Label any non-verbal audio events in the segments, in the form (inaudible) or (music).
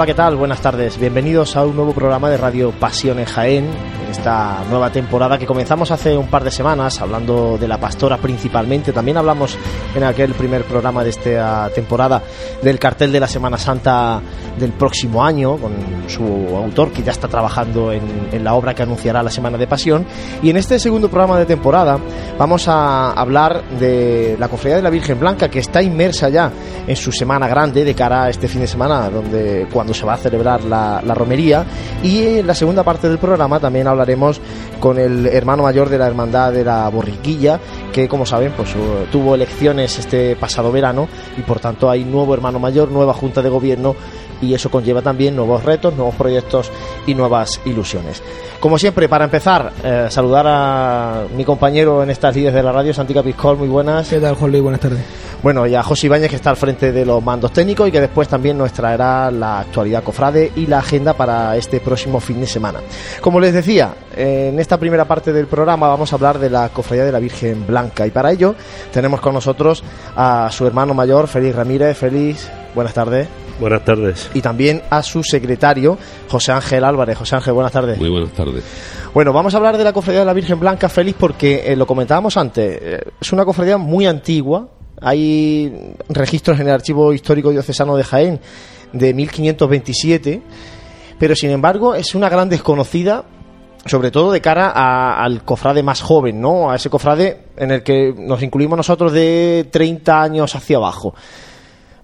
Hola, ¿qué tal? Buenas tardes. Bienvenidos a un nuevo programa de Radio Pasiones Jaén, en esta nueva temporada que comenzamos hace un par de semanas, hablando de la pastora principalmente. También hablamos en aquel primer programa de esta temporada del cartel de la Semana Santa del próximo año, con su autor que ya está trabajando en, en la obra que anunciará la Semana de Pasión. Y en este segundo programa de temporada vamos a hablar de la Cofradía de la Virgen Blanca, que está inmersa ya en su Semana Grande de cara a este fin de semana, donde cuando se va a celebrar la, la, romería. Y en la segunda parte del programa también hablaremos con el hermano mayor de la Hermandad de la Borriquilla, que como saben, pues tuvo elecciones este pasado verano y por tanto hay nuevo hermano mayor, nueva junta de gobierno y eso conlleva también nuevos retos, nuevos proyectos y nuevas ilusiones. Como siempre, para empezar, eh, saludar a mi compañero en estas líneas de la radio, Santi Capiscol, muy buenas. ¿Qué tal, Juan Luis? Buenas tardes. Bueno, y a José Ibáñez, que está al frente de los mandos técnicos y que después también nos traerá la actualidad cofrade y la agenda para este próximo fin de semana. Como les decía, en esta primera parte del programa vamos a hablar de la cofradía de la Virgen Blanca y para ello tenemos con nosotros a su hermano mayor, Félix Ramírez. Félix, buenas tardes. Buenas tardes. Y también a su secretario, José Ángel Álvarez. José Ángel, buenas tardes. Muy buenas tardes. Bueno, vamos a hablar de la cofradía de la Virgen Blanca, Félix, porque eh, lo comentábamos antes. Eh, es una cofradía muy antigua. Hay registros en el Archivo Histórico Diocesano de Jaén de 1527, pero sin embargo es una gran desconocida sobre todo de cara a, al cofrade más joven, ¿no? A ese cofrade en el que nos incluimos nosotros de 30 años hacia abajo.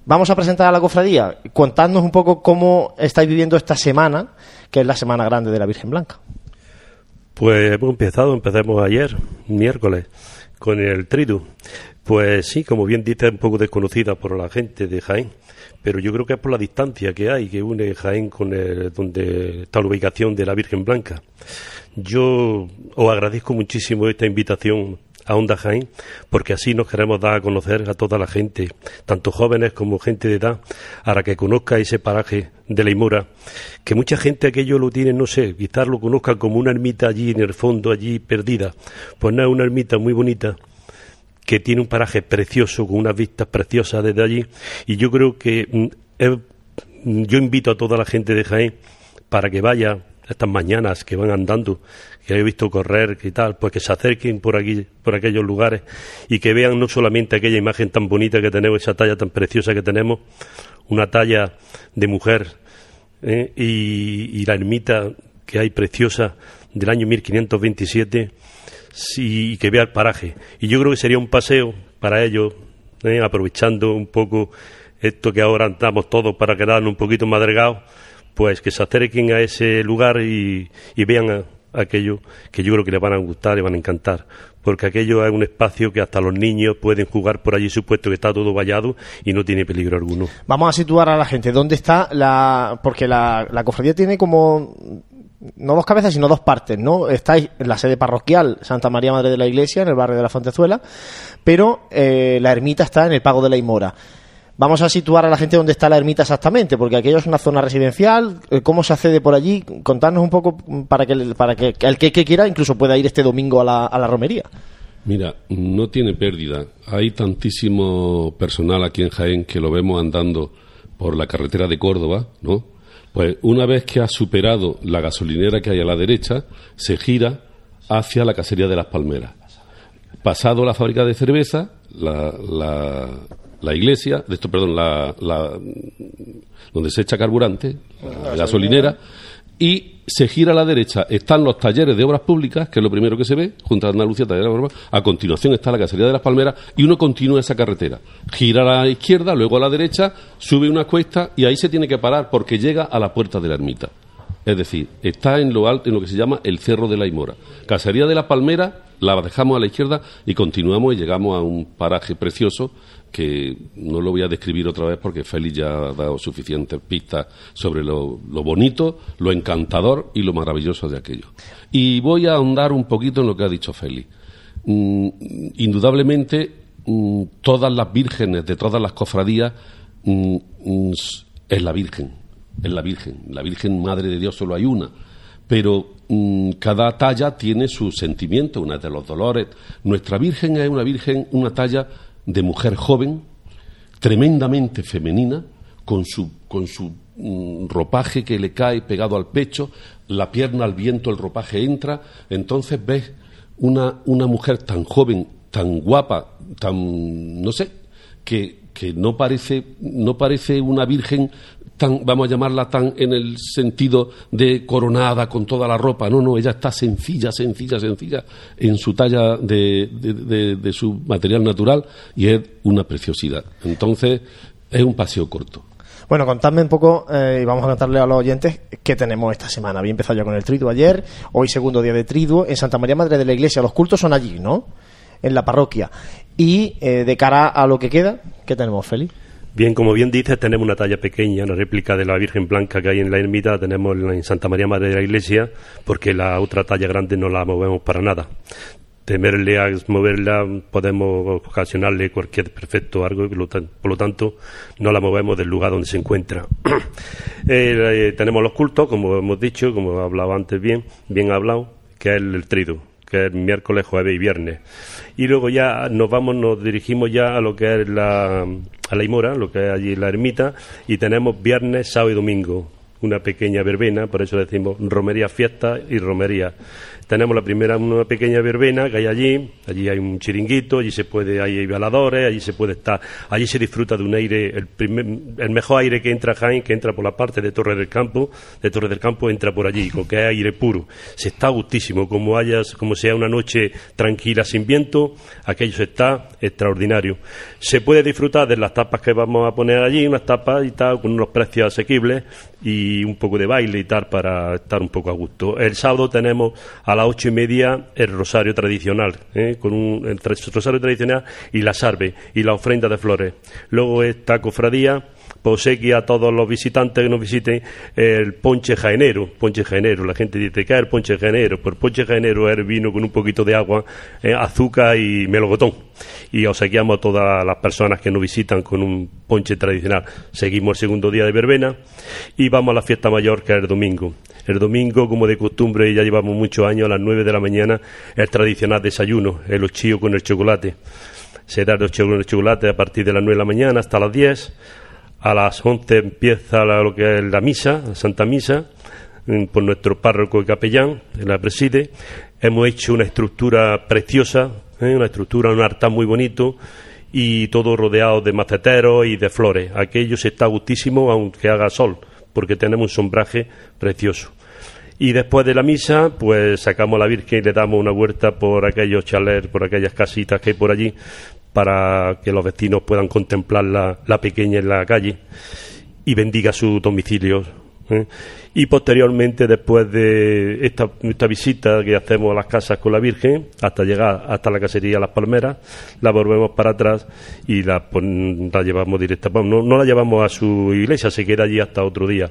Vamos a presentar a la cofradía. Contadnos un poco cómo estáis viviendo esta semana, que es la Semana Grande de la Virgen Blanca. Pues hemos empezado, empezamos ayer, miércoles, con el tridu. Pues sí, como bien dice, un poco desconocida por la gente de Jaén, pero yo creo que es por la distancia que hay que une Jaén con el, donde está la ubicación de la Virgen Blanca. Yo os agradezco muchísimo esta invitación a Onda Jaén, porque así nos queremos dar a conocer a toda la gente, tanto jóvenes como gente de edad, para que conozca ese paraje de la Imora, que mucha gente aquello lo tiene, no sé, quizás lo conozca como una ermita allí en el fondo, allí perdida. Pues no, es una ermita muy bonita, que tiene un paraje precioso, con unas vistas preciosas desde allí, y yo creo que eh, yo invito a toda la gente de Jaén para que vaya estas mañanas que van andando, que he visto correr y tal, pues que se acerquen por aquí, por aquellos lugares y que vean no solamente aquella imagen tan bonita que tenemos, esa talla tan preciosa que tenemos, una talla de mujer ¿eh? y, la ermita que hay preciosa del año 1527 y que vea el paraje. Y yo creo que sería un paseo para ellos, ¿eh? aprovechando un poco esto que ahora andamos todos para quedarnos un poquito más delgados pues que se acerquen a ese lugar y, vean a, aquello que yo creo que les van a gustar, les van a encantar, porque aquello es un espacio que hasta los niños pueden jugar por allí, supuesto que está todo vallado y no tiene peligro alguno. Vamos a situar a la gente, ¿dónde está la...? porque la, la cofradía tiene como no dos cabezas, sino dos partes, ¿no? Estáis en la sede parroquial Santa María Madre de la Iglesia, en el barrio de la Fontezuela, pero eh, la ermita está en el Pago de la Imora. Vamos a situar a la gente donde está la ermita exactamente, porque aquello es una zona residencial. ¿Cómo se accede por allí? Contarnos un poco para que, para que, el que, que, quiera incluso pueda ir este domingo a la, a la romería. Mira, no tiene pérdida. Hay tantísimo personal aquí en Jaén que lo vemos andando por la carretera de Córdoba, ¿no? Pues una vez que ha superado la gasolinera que hay a la derecha, se gira hacia la casería de las Palmeras. Pasado la fábrica de cerveza, la, la, la iglesia, de esto, perdón, la, la, donde se echa carburante, la gasolinera, y se gira a la derecha. Están los talleres de obras públicas, que es lo primero que se ve, junto a Andalucía, talleres de obras A continuación está la casería de las Palmeras y uno continúa esa carretera. Gira a la izquierda, luego a la derecha, sube una cuesta y ahí se tiene que parar porque llega a la puerta de la ermita. Es decir, está en lo alto, en lo que se llama el Cerro de la Imora. Casería de las Palmeras, la dejamos a la izquierda y continuamos y llegamos a un paraje precioso que no lo voy a describir otra vez porque Félix ya ha dado suficientes pistas sobre lo, lo, bonito, lo encantador y lo maravilloso de aquello. Y voy a ahondar un poquito en lo que ha dicho Félix. Mm, indudablemente, mm, todas las vírgenes de todas las cofradías mm, es la Virgen, es la Virgen. La Virgen Madre de Dios solo hay una. Pero cada talla tiene su sentimiento, una de los dolores. Nuestra Virgen es una Virgen, una talla de mujer joven, tremendamente femenina, con su, con su mm, ropaje que le cae pegado al pecho, la pierna al viento, el ropaje entra, entonces ves una, una mujer tan joven, tan guapa, tan, no sé, que, que no parece, no parece una virgen tan, vamos a llamarla tan en el sentido de coronada con toda la ropa. No, no, ella está sencilla, sencilla, sencilla en su talla de, de, de su material natural y es una preciosidad. Entonces, es un paseo corto. Bueno, contadme un poco eh, y vamos a contarle a los oyentes qué tenemos esta semana. Había empezado ya con el triduo ayer, hoy segundo día de triduo en Santa María Madre de la Iglesia. Los cultos son allí, ¿no? En la parroquia. Y eh, de cara a lo que queda, ¿qué tenemos, Félix? Bien, como bien dices, tenemos una talla pequeña, una réplica de la Virgen Blanca que hay en la ermita, tenemos en Santa María Madre de la Iglesia, porque la otra talla grande no la movemos para nada temerle a moverla podemos ocasionarle cualquier perfecto algo por lo tanto no la movemos del lugar donde se encuentra. (coughs) Eh, eh, tenemos los cultos, como hemos dicho, como he antes bien, bien hablado, que es el, trido, que es miércoles, jueves y viernes. Y luego ya nos vamos, nos dirigimos ya a lo que es la, a la Imora, lo que es allí la ermita, y tenemos viernes, sábado y domingo. Una pequeña verbena, por eso decimos romería fiesta y romería tenemos la primera, una pequeña verbena que hay allí, allí hay un chiringuito, allí se puede, hay veladores, allí se puede estar, allí se disfruta de un aire, el, el mejor aire que entra Jaén, que entra por la parte de Torre del Campo, de Torre del Campo entra por allí, con que es aire puro. Se está gustísimo, como hayas, como sea una noche tranquila sin viento, aquello se está extraordinario. Se puede disfrutar de las tapas que vamos a poner allí, unas tapas y tal, con unos precios asequibles y un poco de baile y tal para estar un poco a gusto. El sábado tenemos a las ocho y media el rosario tradicional, ¿eh? con un el rosario tradicional y la sarve y la ofrenda de flores. Luego esta cofradía obsequia a todos los visitantes que nos visiten el ponche jaenero, ponche jaenero. La gente dice, ¿qué es el ponche jaenero? Pues ponche jaenero es vino con un poquito de agua, eh, azúcar y melocotón. Y obsequiamos a todas las personas que nos visitan con un ponche tradicional. Seguimos el segundo día de verbena y vamos a la fiesta mayor que es el domingo. El domingo, como de costumbre, ya llevamos muchos años, a las nueve de la mañana, el tradicional desayuno, el ochillo con el chocolate. Se da el ochillo con el chocolate a partir de las nueve de la mañana hasta las diez a las 11 empieza lo que es la misa, la Santa Misa, por nuestro párroco y capellán, la preside. Hemos hecho una estructura preciosa, ¿eh? una estructura, un altar muy bonito y todo rodeado de maceteros y de flores. Aquello se está gustísimo aunque haga sol, porque tenemos un sombraje precioso. Y después de la misa, pues sacamos a la Virgen y le damos una vuelta por aquellos chalets, por aquellas casitas que hay por allí, para que los vecinos puedan contemplar la, pequeña en la calle y bendiga su domicilio. ¿Eh? Y posteriormente, después de esta, visita que hacemos a las casas con la Virgen, hasta llegar hasta la casería Las Palmeras, la volvemos para atrás y la, llevamos directa. no, la llevamos a su iglesia, se queda allí hasta otro día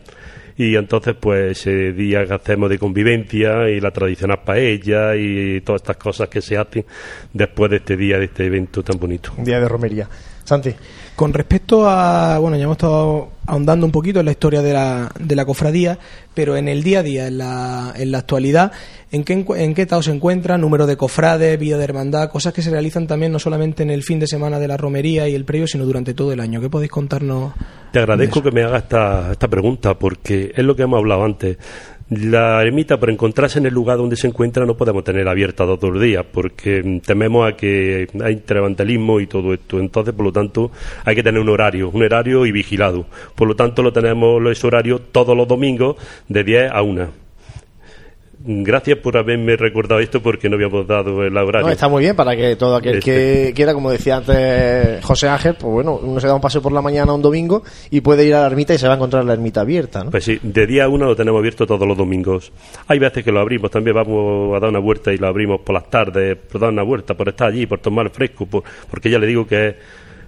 y entonces pues ese día que hacemos de convivencia y la tradicional paella y todas estas cosas que se hacen después de este día, de este evento tan bonito. Día de romería. Santi. Con respecto a, bueno, ya hemos estado ahondando un poquito en la historia de la, de la cofradía, pero en el día a día, en la, en la actualidad, ¿en qué, ¿en qué estado se encuentra? Número de cofrades, vida de hermandad, cosas que se realizan también no solamente en el fin de semana de la romería y el previo, sino durante todo el año. ¿Qué podéis contarnos? Te agradezco que me hagas esta, esta pregunta, porque es lo que hemos hablado antes. La ermita, por encontrarse en el lugar donde se encuentra, no podemos tener abierta todos los días, porque tememos a que hay vandalismo y todo esto. Entonces, por lo tanto, hay que tener un horario, un horario y vigilado. Por lo tanto, lo tenemos los horarios todos los domingos de 10 a 1 gracias por haberme recordado esto porque no habíamos dado el horario. está muy bien para que todo aquel que este. quiera, como decía antes José Ángel, pues bueno, uno se da un paseo por la mañana un domingo y puede ir a la ermita y se va a encontrar la ermita abierta, ¿no? Pues sí, de día a uno lo tenemos abierto todos los domingos. Hay veces que lo abrimos, también vamos a dar una vuelta y lo abrimos por las tardes, por dar una vuelta, por estar allí, por tomar fresco, porque ya le digo que es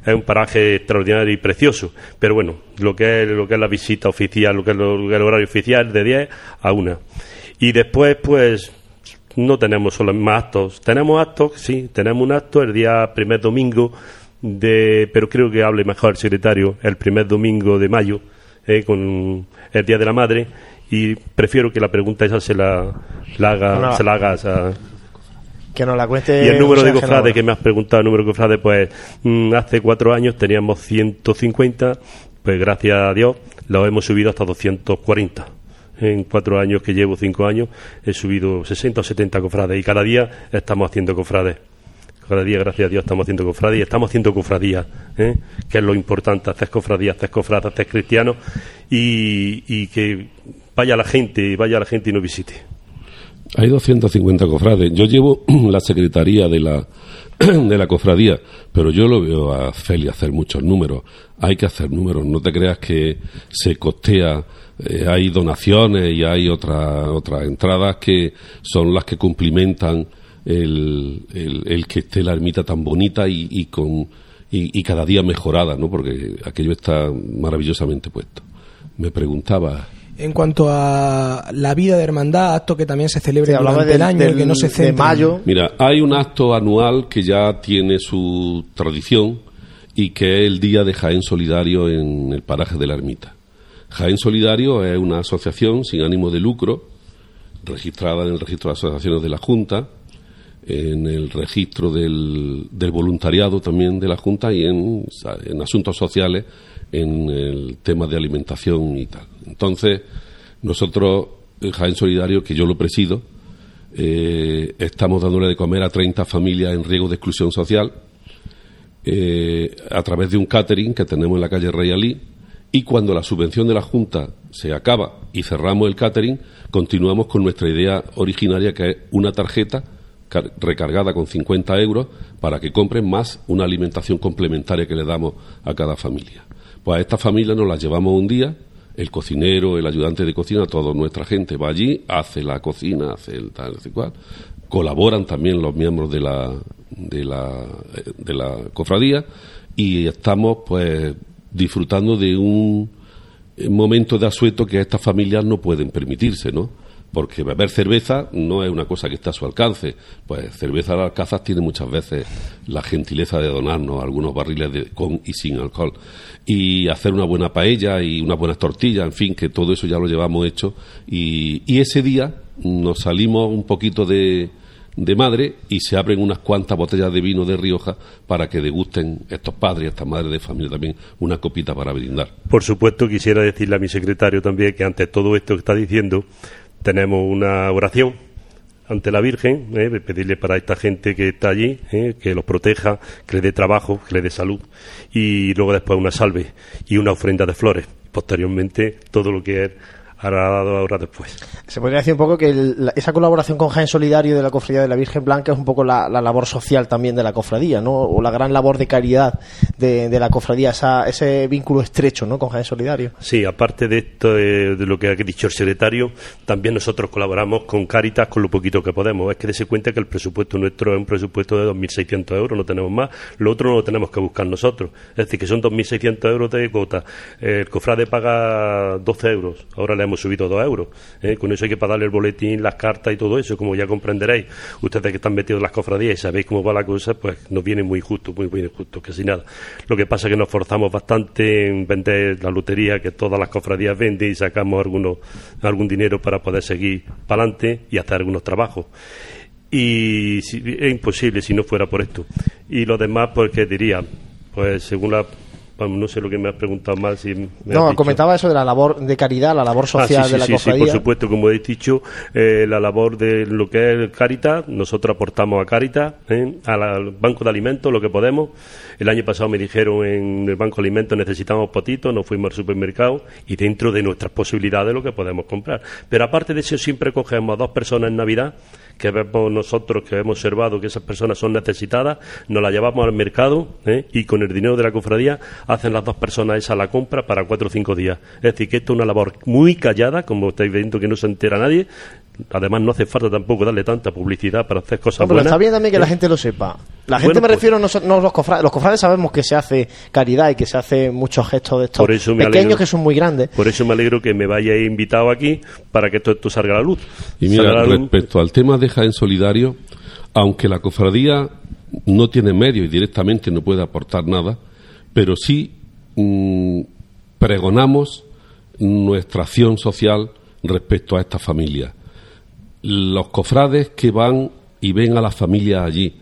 es un paraje extraordinario y precioso. Pero bueno, lo que es, lo que es la visita oficial, lo que es, lo, el horario oficial, de 10 a 1. Y después, pues, no tenemos solo más actos. Tenemos actos, sí, tenemos un acto el día primer domingo de, pero creo que hable mejor el secretario, el primer domingo de mayo, eh, con el Día de la Madre, y prefiero que la pregunta esa se la, haga, se la haga a, que nos la cuente. Y el número de cofrades que me has preguntado, el número de cofrades, pues mm, hace cuatro años teníamos 150 pues gracias a Dios lo hemos subido hasta 240 en cuatro años que llevo, cinco años, he subido 60 o 70 cofrades y cada día estamos haciendo cofrades. Cada día, gracias a Dios, estamos haciendo cofradías, estamos haciendo cofradías, ¿eh? que es lo importante, hacer cofradías, hacer cofradas, hacer cristianos y, y que vaya la gente, vaya la gente y nos visite. Hay 250 cofrades. Yo llevo (clears throat) la secretaría de la, (clears throat) de la cofradía, pero yo lo veo a Feli hacer muchos números. Hay que hacer números, no te creas que se costea eh, hay donaciones y hay otras otras entradas que son las que cumplimentan el, el, que esté la ermita tan bonita y, y con y, cada día mejorada, ¿no? Porque aquello está maravillosamente puesto. Me preguntaba. En cuanto a la vida de hermandad, acto que también se celebra durante el año, que no se centra. mayo. Mira, hay un acto anual que ya tiene su tradición y que es el Día de Jaén Solidario en el paraje de la ermita. Jaén Solidario es una asociación sin ánimo de lucro, registrada en el registro de asociaciones de la Junta, en el registro del, voluntariado también de la Junta y en, asuntos sociales, en el tema de alimentación y tal. Entonces, nosotros, en Jaén Solidario, que yo lo presido, eh, estamos dándole de comer a 30 familias en riesgo de exclusión social eh, a través de un catering que tenemos en la calle Reyalí y cuando la subvención de la Junta se acaba y cerramos el catering, continuamos con nuestra idea originaria que es una tarjeta recargada con 50 euros para que compren más una alimentación complementaria que le damos a cada familia. Pues a esta familia nos la llevamos un día, el cocinero, el ayudante de cocina, toda nuestra gente va allí, hace la cocina, hace el tal, el cual. Colaboran también los miembros de la, de la, de la cofradía y estamos pues disfrutando de un eh, momento de asueto que estas familias no pueden permitirse, ¿no? Porque beber cerveza no es una cosa que está a su alcance. Pues cerveza al alcázar tiene muchas veces la gentileza de donarnos algunos barriles de, con y sin alcohol. Y hacer una buena paella y unas buenas tortillas, en fin, que todo eso ya lo llevamos hecho. Y ese día nos salimos un poquito de, de madre y se abren unas cuantas botellas de vino de Rioja para que degusten estos padres estas madres de familia también una copita para brindar. Por supuesto, quisiera decirle a mi secretario también que ante todo esto que está diciendo, tenemos una oración ante la Virgen, eh, pedirle para esta gente que está allí, eh, que los proteja, que le dé trabajo, que le dé salud, y luego después una salve y una ofrenda de flores. Posteriormente, todo lo que es dado ahora después. Se podría decir un poco que esa colaboración con Jaén Solidario de la Cofradía de la Virgen Blanca es un poco la, labor social también de la cofradía, ¿no? O la gran labor de caridad de, la cofradía, ese vínculo estrecho, ¿no? Con Jaén Solidario. Sí, aparte de esto, de, lo que ha dicho el secretario, también nosotros colaboramos con Caritas con lo poquito que podemos. Es que dése cuenta que el presupuesto nuestro es un presupuesto de 2.600 euros, no tenemos más. Lo otro no lo tenemos que buscar nosotros. Es decir, que son 2.600 euros de cuota. El cofrade paga 12 euros. Ahora le hemos subido dos euros. ¿eh? Con eso hay que pagarle el boletín, las cartas y todo eso, como ya comprenderéis. Ustedes que están metidos en las cofradías y sabéis cómo va la cosa, pues nos viene muy justo, muy, muy justo, casi nada. Lo que pasa es que nos forzamos bastante en vender la lotería que todas las cofradías venden y sacamos algunos, algún dinero para poder seguir para adelante y hacer algunos trabajos y es imposible si no fuera por esto. Y lo demás, pues, ¿qué diría? Pues según la no sé lo que me has preguntado más. Si no, comentaba eso de la labor de caridad, la labor ah, social de la sí, Sí, por supuesto, como he dicho, eh, la labor de lo que es Caritas, nosotros aportamos a Caritas, ¿eh? al Banco de Alimentos, lo que podemos. El año pasado me dijeron en el Banco de Alimentos necesitamos potitos, nos fuimos al supermercado y dentro de nuestras posibilidades lo que podemos comprar. Pero aparte de eso, siempre cogemos a dos personas en Navidad que vemos nosotros, que hemos observado que esas personas son necesitadas, nos las llevamos al mercado ¿eh? y con el dinero de la cofradía hacen las dos personas esa la compra para cuatro o cinco días. Es decir, que esto es una labor muy callada, como estáis viendo que no se entera nadie, Además, no hace falta tampoco darle tanta publicidad para hacer cosas no, pero Está bien también que la gente lo sepa. La gente me pues refiero, no, no, los cofrades. Los cofrades sabemos que se hace caridad y que se hace muchos gestos de estos pequeños que son muy grandes. Por eso me alegro que me vayáis invitado aquí para que todo esto salga a la luz. Y mira, respecto al tema de Jaén Solidario, aunque la cofradía no tiene medios y directamente no puede aportar nada, pero sí mm, pregonamos nuestra acción social respecto a esta familia los cofrades que van y ven a las familias allí.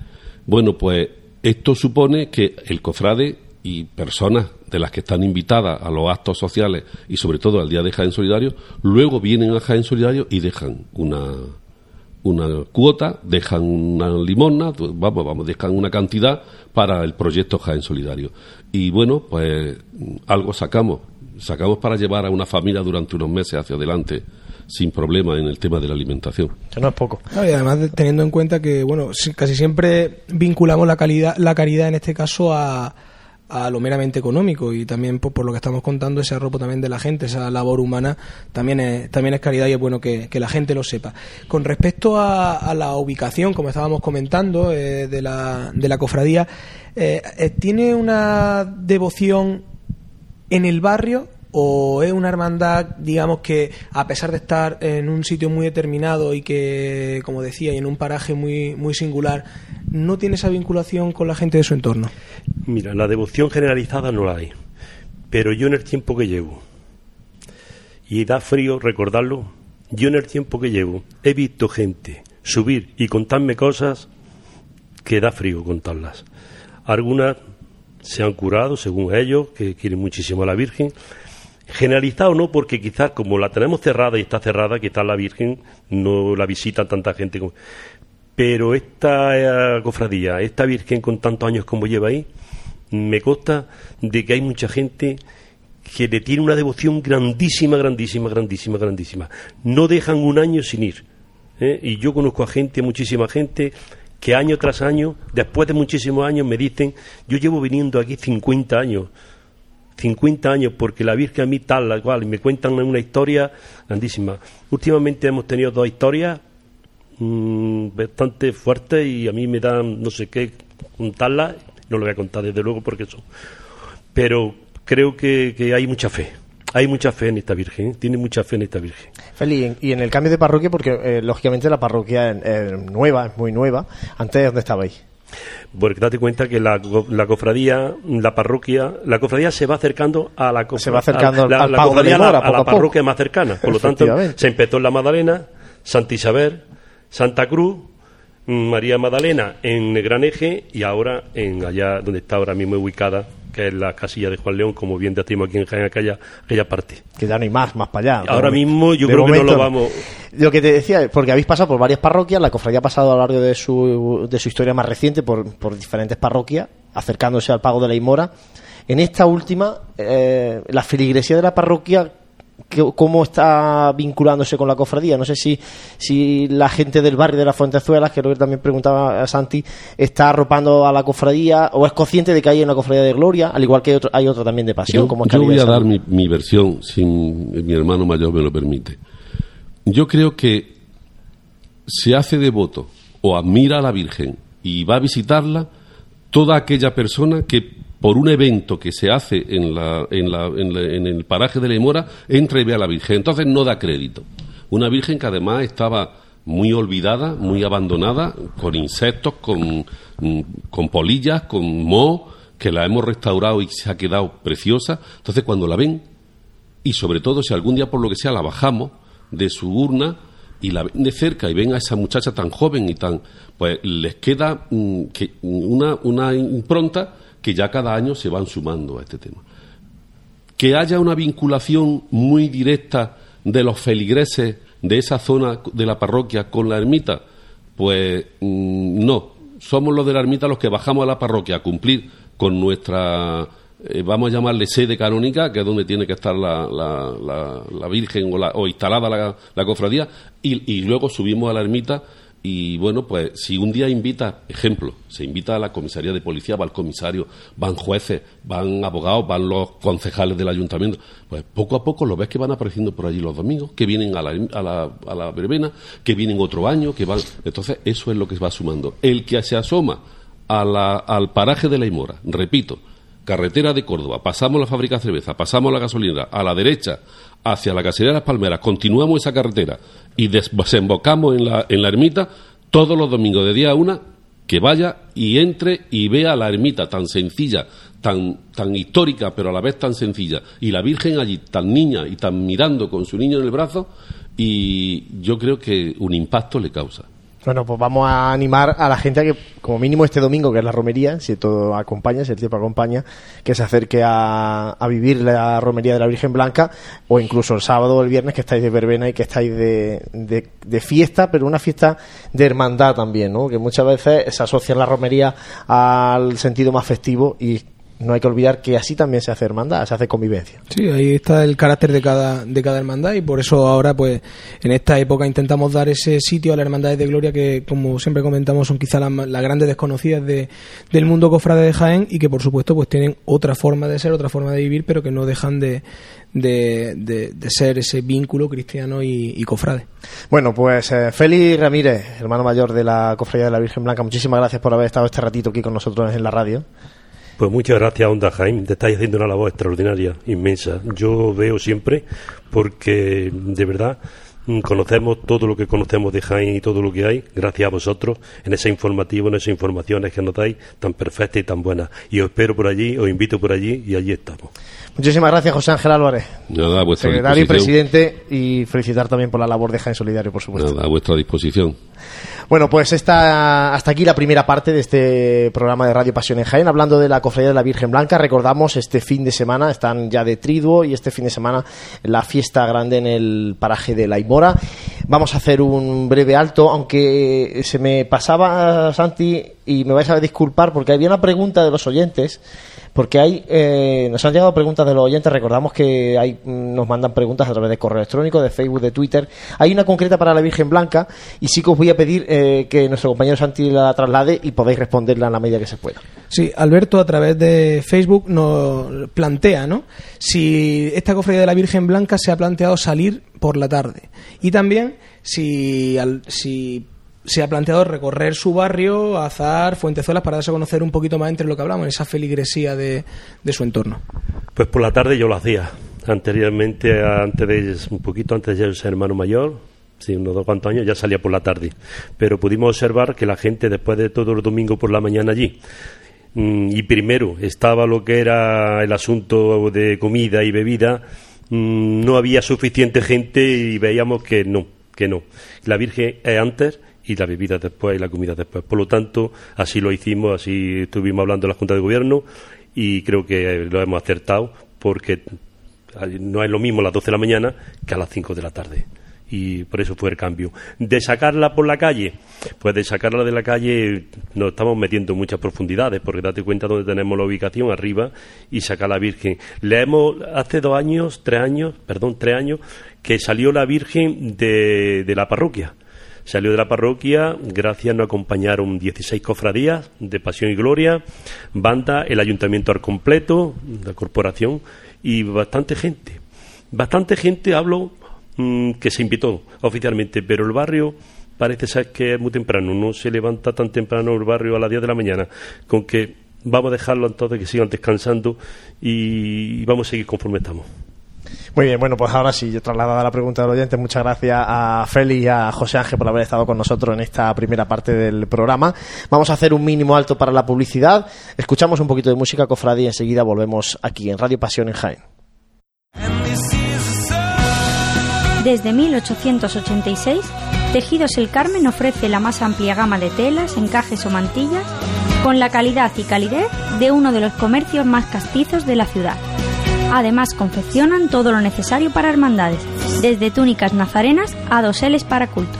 Bueno, pues esto supone que el cofrade y personas de las que están invitadas a los actos sociales y sobre todo al Día de Jaén Solidario, luego vienen a Jaén Solidario y dejan una, una cuota, dejan una limosna, pues, vamos, vamos, dejan una cantidad para el proyecto Jaén Solidario. Y bueno, pues algo sacamos, sacamos para llevar a una familia durante unos meses hacia adelante sin problema en el tema de la alimentación. Eso no es poco. y además teniendo en cuenta que bueno casi siempre vinculamos la calidad, la caridad en este caso a, a lo meramente económico y también pues, por, lo que estamos contando ese arropo también de la gente, esa labor humana también es, también es caridad y es bueno que, la gente lo sepa. Con respecto a, la ubicación, como estábamos comentando, eh, de, la, de la cofradía, eh, eh, ¿tiene una devoción en el barrio o es una hermandad, digamos que a pesar de estar en un sitio muy determinado y que, como decía, y en un paraje muy, muy singular, no tiene esa vinculación con la gente de su entorno? Mira, la devoción generalizada no la hay, pero yo en el tiempo que llevo, y da frío recordarlo, yo en el tiempo que llevo he visto gente subir y contarme cosas que da frío contarlas. Algunas se han curado, según ellos, que quieren muchísimo a la Virgen, Generalizado no, porque quizás como la tenemos cerrada y está cerrada, quizás la Virgen no la visita tanta gente. Como... Pero esta eh, cofradía, esta Virgen con tantos años como lleva ahí, me consta de que hay mucha gente que le tiene una devoción grandísima, grandísima, grandísima, grandísima. No dejan un año sin ir. ¿eh? Y yo conozco a gente, muchísima gente, que año tras año, después de muchísimos años, me dicen, yo llevo viniendo aquí 50 años 50 años porque la Virgen a mí tal, la cual, y me cuentan una historia grandísima. Últimamente hemos tenido dos historias mm, bastante fuertes y a mí me dan no sé qué contarlas, no lo voy a contar desde luego porque eso. Pero creo que, hay mucha fe. Hay mucha fe en esta Virgen, ¿eh? tiene mucha fe en esta Virgen. Feli, y en el cambio de parroquia, porque eh, lógicamente la parroquia es nueva, es muy nueva, antes de dónde estabais. Porque date cuenta que la, la, cofradía, la parroquia, la cofradía se va acercando a la Se va acercando a, la, a la parroquia más cercana. Por lo tanto, se empezó en la Magdalena, Santa Isabel, Santa Cruz, María Magdalena en Negraneje y ahora en allá donde está ahora mismo ubicada que es la casilla de Juan León, como bien decimos aquí en Jaén, aquella, aquella parte. Que ya no hay más, más para allá. Ahora mismo yo creo que no lo vamos... Lo que te decía, porque habéis pasado por varias parroquias, la cofradía ha pasado a lo largo de su, de su historia más reciente por, por diferentes parroquias, acercándose al pago de la Imora. En esta última, eh, la filigresía de la parroquia cómo está vinculándose con la cofradía. No sé si, si la gente del barrio de las Fuentezuelas, que lo que también preguntaba a Santi, está arropando a la cofradía o es consciente de que hay una cofradía de gloria, al igual que hay otra también de pasión. Yo, como yo voy a dar mi, mi, versión, si mi hermano mayor me lo permite. Yo creo que se hace devoto o admira a la Virgen y va a visitarla toda aquella persona que por un evento que se hace en, la, en, la, en, el paraje de la Mora, entra y ve a la Virgen. Entonces no da crédito. Una Virgen que además estaba muy olvidada, muy abandonada, con insectos, con, mm, con polillas, con moho, que la hemos restaurado y se ha quedado preciosa. Entonces cuando la ven, y sobre todo si algún día por lo que sea la bajamos de su urna, y la ven de cerca y ven a esa muchacha tan joven y tan pues les queda mm, una, una impronta que ya cada año se van sumando a este tema. Que haya una vinculación muy directa de los feligreses de esa zona de la parroquia con la ermita, pues mm, no. Somos los de la ermita los que bajamos a la parroquia a cumplir con nuestra, eh, vamos a llamarle sede canónica, que es donde tiene que estar la, la, Virgen o, o instalada la, cofradía, y, y luego subimos a la ermita y bueno, pues si un día invita, ejemplo, se invita a la comisaría de policía, va el comisario, van jueces, van abogados, van los concejales del ayuntamiento, pues poco a poco lo ves que van apareciendo por allí los domingos, que vienen a la, a la, a la verbena, que vienen otro año, que van. Entonces, eso es lo que va sumando. El que se asoma a la, al paraje de la Imora, repito, carretera de Córdoba, pasamos la fábrica de cerveza, pasamos la gasolinera, a la derecha, hacia la casería de las Palmeras, continuamos esa carretera y desembocamos en la, en la ermita, todos los domingos de día a una, que vaya y entre y vea la ermita tan sencilla, tan, tan histórica, pero a la vez tan sencilla, y la Virgen allí tan niña y tan mirando con su niño en el brazo, y yo creo que un impacto le causa. Bueno, pues vamos a animar a la gente a que, como mínimo este domingo, que es la romería, si todo acompaña, si el tiempo acompaña, que se acerque a, a vivir la romería de la Virgen Blanca, o incluso el sábado o el viernes que estáis de verbena y que estáis de, de, de fiesta, pero una fiesta de hermandad también, ¿no? Que muchas veces se asocia la romería al sentido más festivo y no hay que olvidar que así también se hace hermandad, se hace convivencia. Sí, ahí está el carácter de cada, de cada hermandad y por eso ahora, pues, en esta época intentamos dar ese sitio a las hermandades de gloria que, como siempre comentamos, son quizá las, las grandes desconocidas de, del mundo cofrade de Jaén y que, por supuesto, pues tienen otra forma de ser, otra forma de vivir, pero que no dejan de, de, de, de ser ese vínculo cristiano y, y cofrade. Bueno, pues eh, Félix Ramírez, hermano mayor de la Cofradía de la Virgen Blanca, muchísimas gracias por haber estado este ratito aquí con nosotros en la radio. Pues muchas gracias, Onda Jaime. Te estáis haciendo una labor extraordinaria, inmensa. Yo veo siempre, porque de verdad mm, conocemos todo lo que conocemos de Jaime y todo lo que hay, gracias a vosotros, en ese informativo, en esas informaciones que nos dais tan perfectas y tan buenas. Y os espero por allí, os invito por allí y allí estamos. Muchísimas gracias, José Ángel Álvarez, Nada, a vuestra secretario y disposición. presidente, y felicitar también por la labor de Jaén Solidario, por supuesto. Nada, a vuestra disposición. Bueno, pues esta, hasta aquí la primera parte de este programa de Radio Pasión en Jaén, hablando de la Cofradía de la Virgen Blanca. Recordamos, este fin de semana están ya de triduo y este fin de semana la fiesta grande en el paraje de La Imora. Vamos a hacer un breve alto, aunque se me pasaba, Santi, y me vais a disculpar porque había una pregunta de los oyentes porque hay eh, nos han llegado preguntas de los oyentes recordamos que hay nos mandan preguntas a través de correo electrónico de Facebook de Twitter. Hay una concreta para la Virgen Blanca y sí que os voy a pedir eh, que nuestro compañero Santi la traslade y podéis responderla en la medida que se pueda. Sí, Alberto a través de Facebook nos plantea, ¿no? Si esta cofradía de la Virgen Blanca se ha planteado salir por la tarde. Y también si, al- si se ha planteado recorrer su barrio, Azar, Fuentezuelas, para darse a conocer un poquito más entre lo que hablamos, esa feligresía de, de su entorno. Pues por la tarde yo lo hacía. Anteriormente, antes de, un poquito antes de ser hermano mayor, sí, unos dos cuantos años, ya salía por la tarde. Pero pudimos observar que la gente, después de todo el domingo por la mañana allí, mm, y primero estaba lo que era el asunto de comida y bebida, mm, no había suficiente gente y veíamos que no, que no. La Virgen es antes y la bebida después y la comida después. Por lo tanto, así lo hicimos, así estuvimos hablando en la Junta de Gobierno y creo que lo hemos acertado porque no es lo mismo a las 12 de la mañana que a las 5 de la tarde. Y por eso fue el cambio. De sacarla por la calle, pues de sacarla de la calle nos estamos metiendo en muchas profundidades, porque date cuenta donde tenemos la ubicación arriba y sacar la Virgen. Le hemos, hace dos años, tres años, perdón, tres años, que salió la Virgen de la parroquia. Salió de la parroquia, gracias nos acompañaron 16 cofradías de Pasión y Gloria, banda, el ayuntamiento al completo, la corporación y bastante gente. Bastante gente, hablo, mm, que se invitó oficialmente, pero el barrio parece ser que es muy temprano, no se levanta tan temprano el barrio a las 10 de la mañana, con que vamos a dejarlo entonces que sigan descansando y vamos a seguir conforme estamos. Muy bien, bueno, pues ahora sí, yo trasladada la pregunta del oyente, muchas gracias a Félix y a José Ángel por haber estado con nosotros en esta primera parte del programa. Vamos a hacer un mínimo alto para la publicidad, escuchamos un poquito de música, cofradía, y enseguida volvemos aquí en Radio Pasión en Jaén. Desde 1886, Tejidos El Carmen ofrece la más amplia gama de telas, encajes o mantillas con la calidad y calidez de uno de los comercios más castizos de la ciudad. Además, confeccionan todo lo necesario para hermandades, desde túnicas nazarenas a doseles para culto.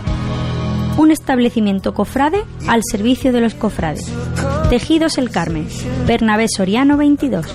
Un establecimiento cofrade al servicio de los cofrades. Tejidos El Carmen, Bernabé Soriano 22.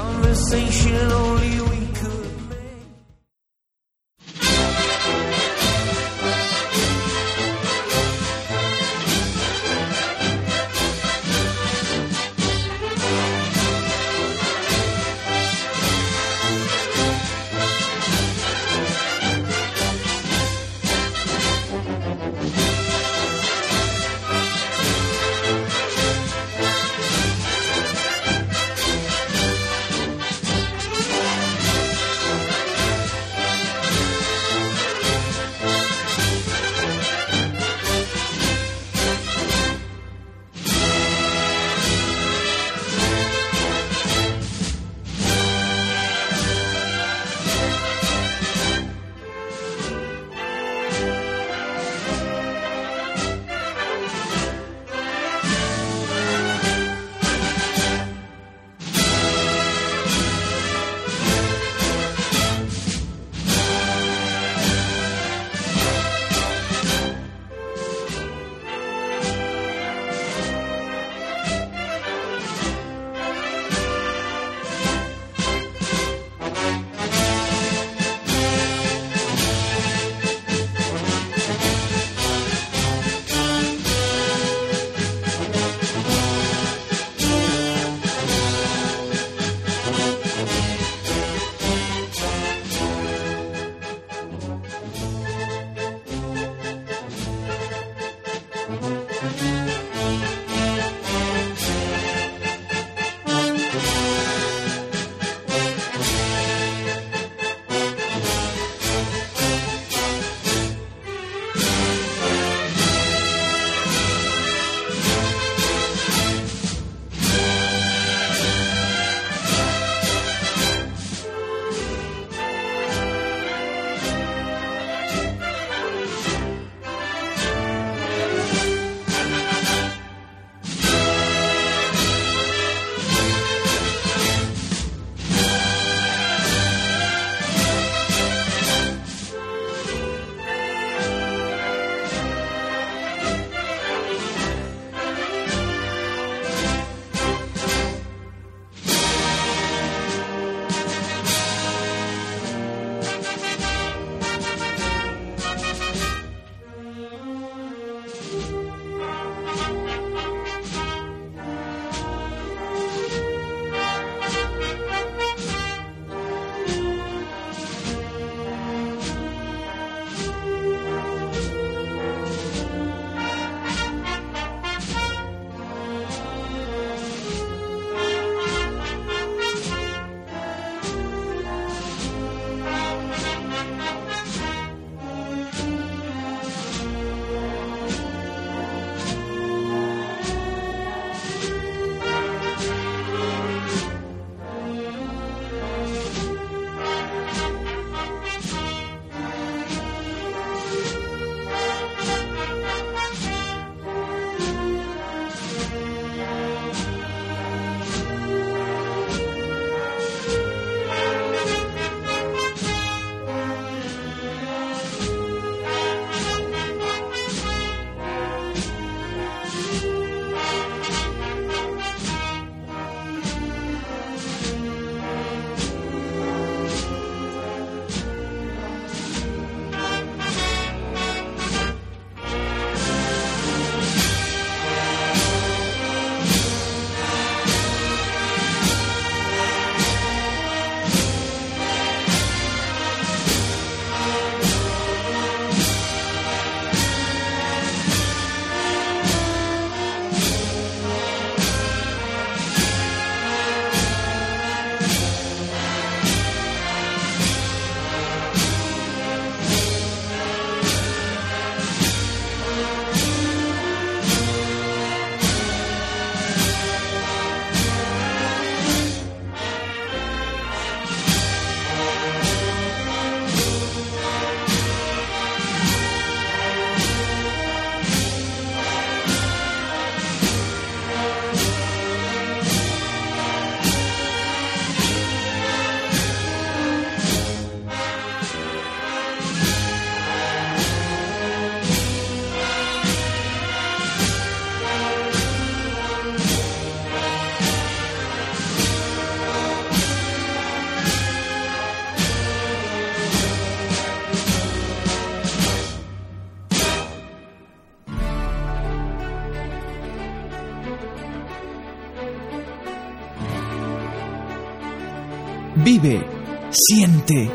Siente,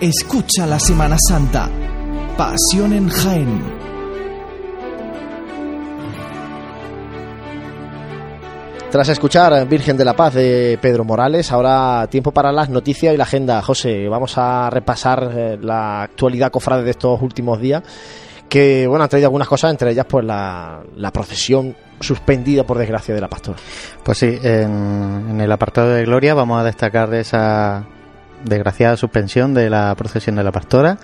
escucha la Semana Santa. Pasión en Jaén. Tras escuchar Virgen de la Paz de Pedro Morales, ahora tiempo para las noticias y la agenda. José, vamos a repasar eh, la actualidad cofrade de estos últimos días, que bueno, han traído algunas cosas, entre ellas pues la, la procesión suspendida por desgracia de la pastora. Pues sí, en, en, el apartado de Gloria vamos a destacar esa desgraciada suspensión de la procesión de la pastora,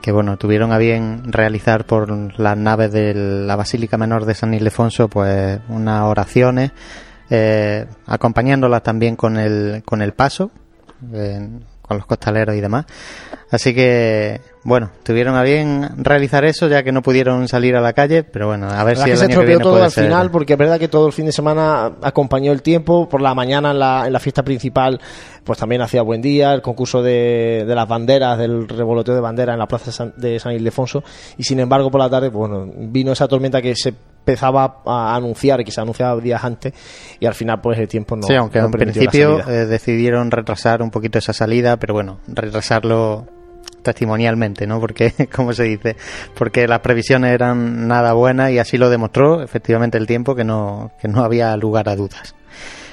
que bueno, tuvieron a bien realizar por las naves de la Basílica Menor de San Ildefonso pues unas oraciones, eh, acompañándolas también con el, con el paso, con los costaleros y demás. Así que, bueno, tuvieron a bien realizar eso ya que no pudieron salir a la calle, pero bueno, a ver si el se año que viene todo puede al ser. final, porque es verdad que todo el fin de semana acompañó el tiempo, por la mañana en la, en la fiesta principal pues también hacía buen día, el concurso de, de las banderas, del revoloteo de banderas en la plaza de San, de San Ildefonso, y sin embargo por la tarde, pues, bueno, vino esa tormenta que se empezaba a anunciar, que se anunciaba días antes, y al final pues el tiempo no Sí, aunque no en principio eh, decidieron retrasar un poquito esa salida, pero bueno, retrasarlo testimonialmente, ¿no? Porque, (laughs) como se dice, porque las previsiones eran nada buenas y así lo demostró efectivamente el tiempo que no, que no había lugar a dudas.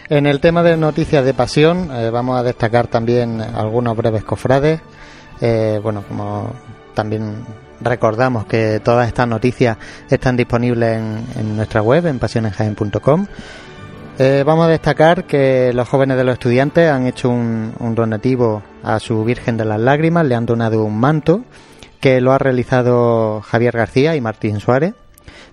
En el tema de noticias de pasión, eh, vamos a destacar también algunos breves cofrades. Eh, bueno, como también recordamos que todas estas noticias están disponibles en, nuestra web, en pasionenjaen.com. Eh, vamos a destacar que los jóvenes de los estudiantes han hecho un, un, donativo a su Virgen de las Lágrimas, le han donado un manto que lo ha realizado Javier García y Martín Suárez.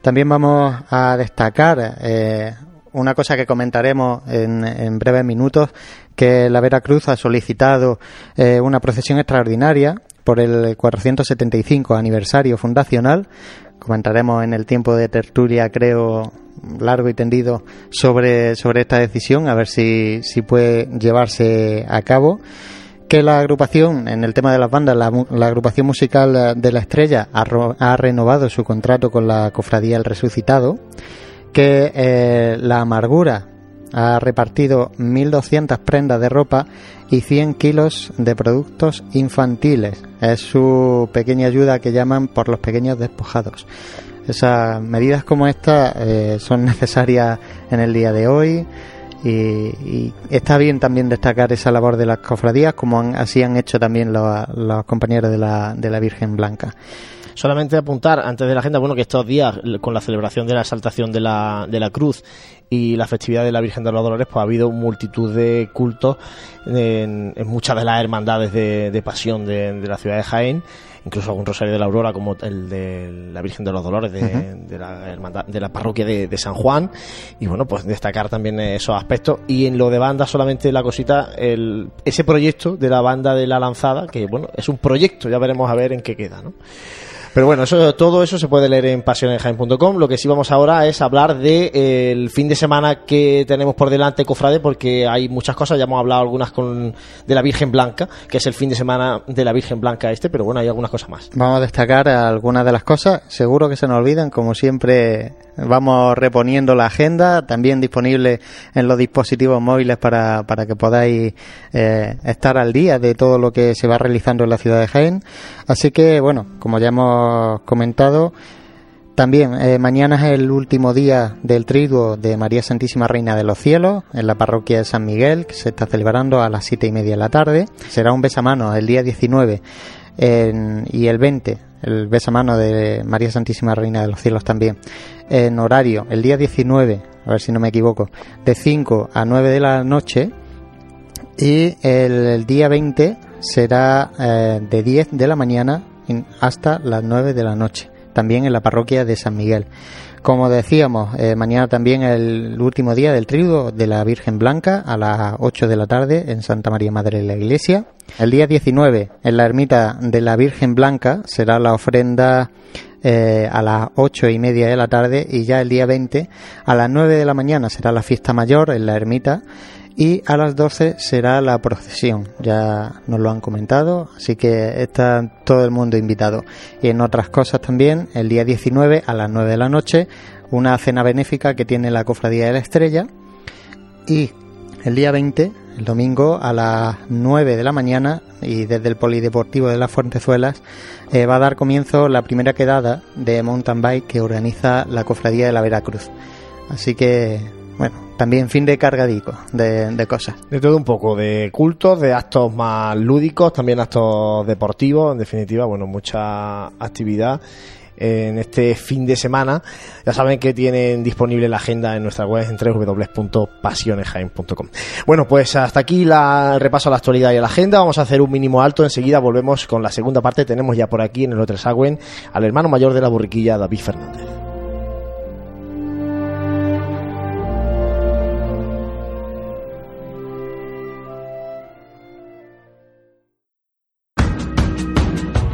También vamos a destacar eh, una cosa que comentaremos en, en, breves minutos, que la Veracruz ha solicitado eh, una procesión extraordinaria por el 475 aniversario fundacional. Comentaremos en el tiempo de tertulia, creo, largo y tendido sobre, sobre esta decisión, a ver si, si puede llevarse a cabo. Que la agrupación, en el tema de las bandas, la, la agrupación musical de la estrella ha, renovado su contrato con la cofradía El Resucitado. Que eh, la amargura ha repartido 1.200 prendas de ropa y 100 kilos de productos infantiles. Es su pequeña ayuda que llaman por los pequeños despojados. Esas medidas como estas eh, son necesarias en el día de hoy y, y, está bien también destacar esa labor de las cofradías como han, así han hecho también los, los compañeros de la, de la Virgen Blanca solamente apuntar antes de la agenda, bueno, que estos días, con la celebración de la exaltación de la, de la cruz y la festividad de la Virgen de los Dolores, pues ha habido multitud de cultos en, en muchas de las hermandades de, de pasión de, de, la ciudad de Jaén, incluso algún rosario de la Aurora como el de la Virgen de los Dolores de, uh -huh. de la, hermandad, de la parroquia de, de, San Juan. Y bueno, pues destacar también esos aspectos. Y en lo de banda, solamente la cosita, el, ese proyecto de la banda de la lanzada, que bueno, es un proyecto, ya veremos a ver en qué queda, ¿no? Pero bueno, eso, todo eso se puede leer en pasionenjaen.com. Lo que sí vamos ahora es hablar del de, eh, fin de semana que tenemos por delante, Cofrade, porque hay muchas cosas. Ya hemos hablado algunas con de la Virgen Blanca, que es el fin de semana de la Virgen Blanca este, pero bueno, hay algunas cosas más. Vamos a destacar algunas de las cosas. Seguro que se nos olvidan, como siempre vamos reponiendo la agenda, también disponible en los dispositivos móviles para, para que podáis eh, estar al día de todo lo que se va realizando en la ciudad de Jaén. Así que, bueno, como ya hemos comentado, también eh, mañana es el último día del triduo de María Santísima Reina de los Cielos en la parroquia de San Miguel, que se está celebrando a las siete y media de la tarde. Será un besamano el día 19 en, y el 20, el besamano de María Santísima Reina de los Cielos también, en horario el día 19, a ver si no me equivoco, de 5 a 9 de la noche y el, el día 20 será eh, de 10 de la mañana hasta las 9 de la noche, también en la parroquia de San Miguel. Como decíamos, eh, mañana también el último día del triduo de la Virgen Blanca a las 8 de la tarde en Santa María Madre de la Iglesia. El día 19 en la ermita de la Virgen Blanca será la ofrenda eh, a las 8 y media de la tarde y ya el día 20 a las 9 de la mañana será la fiesta mayor en la ermita y a las 12 será la procesión. Ya nos lo han comentado, así que está todo el mundo invitado. Y en otras cosas también, el día 19 a las 9 de la noche, una cena benéfica que tiene la Cofradía de la Estrella y el día 20, el domingo, a las 9 de la mañana y desde el Polideportivo de las Fuentezuelas eh, va a dar comienzo la primera quedada de mountain bike que organiza la Cofradía de la Veracruz. Así que, bueno, también fin de cargadico de, de cosas. De todo un poco, de cultos, de actos más lúdicos, también actos deportivos, en definitiva, bueno, mucha actividad en este fin de semana. Ya saben que tienen disponible la agenda en nuestra web en www.pasionesjaen.com. Bueno, pues hasta aquí la, el repaso a la actualidad y a la agenda. Vamos a hacer un mínimo alto. Enseguida volvemos con la segunda parte. Tenemos ya por aquí en el Hotel Sagüen al hermano mayor de la borriquilla, David Fernández.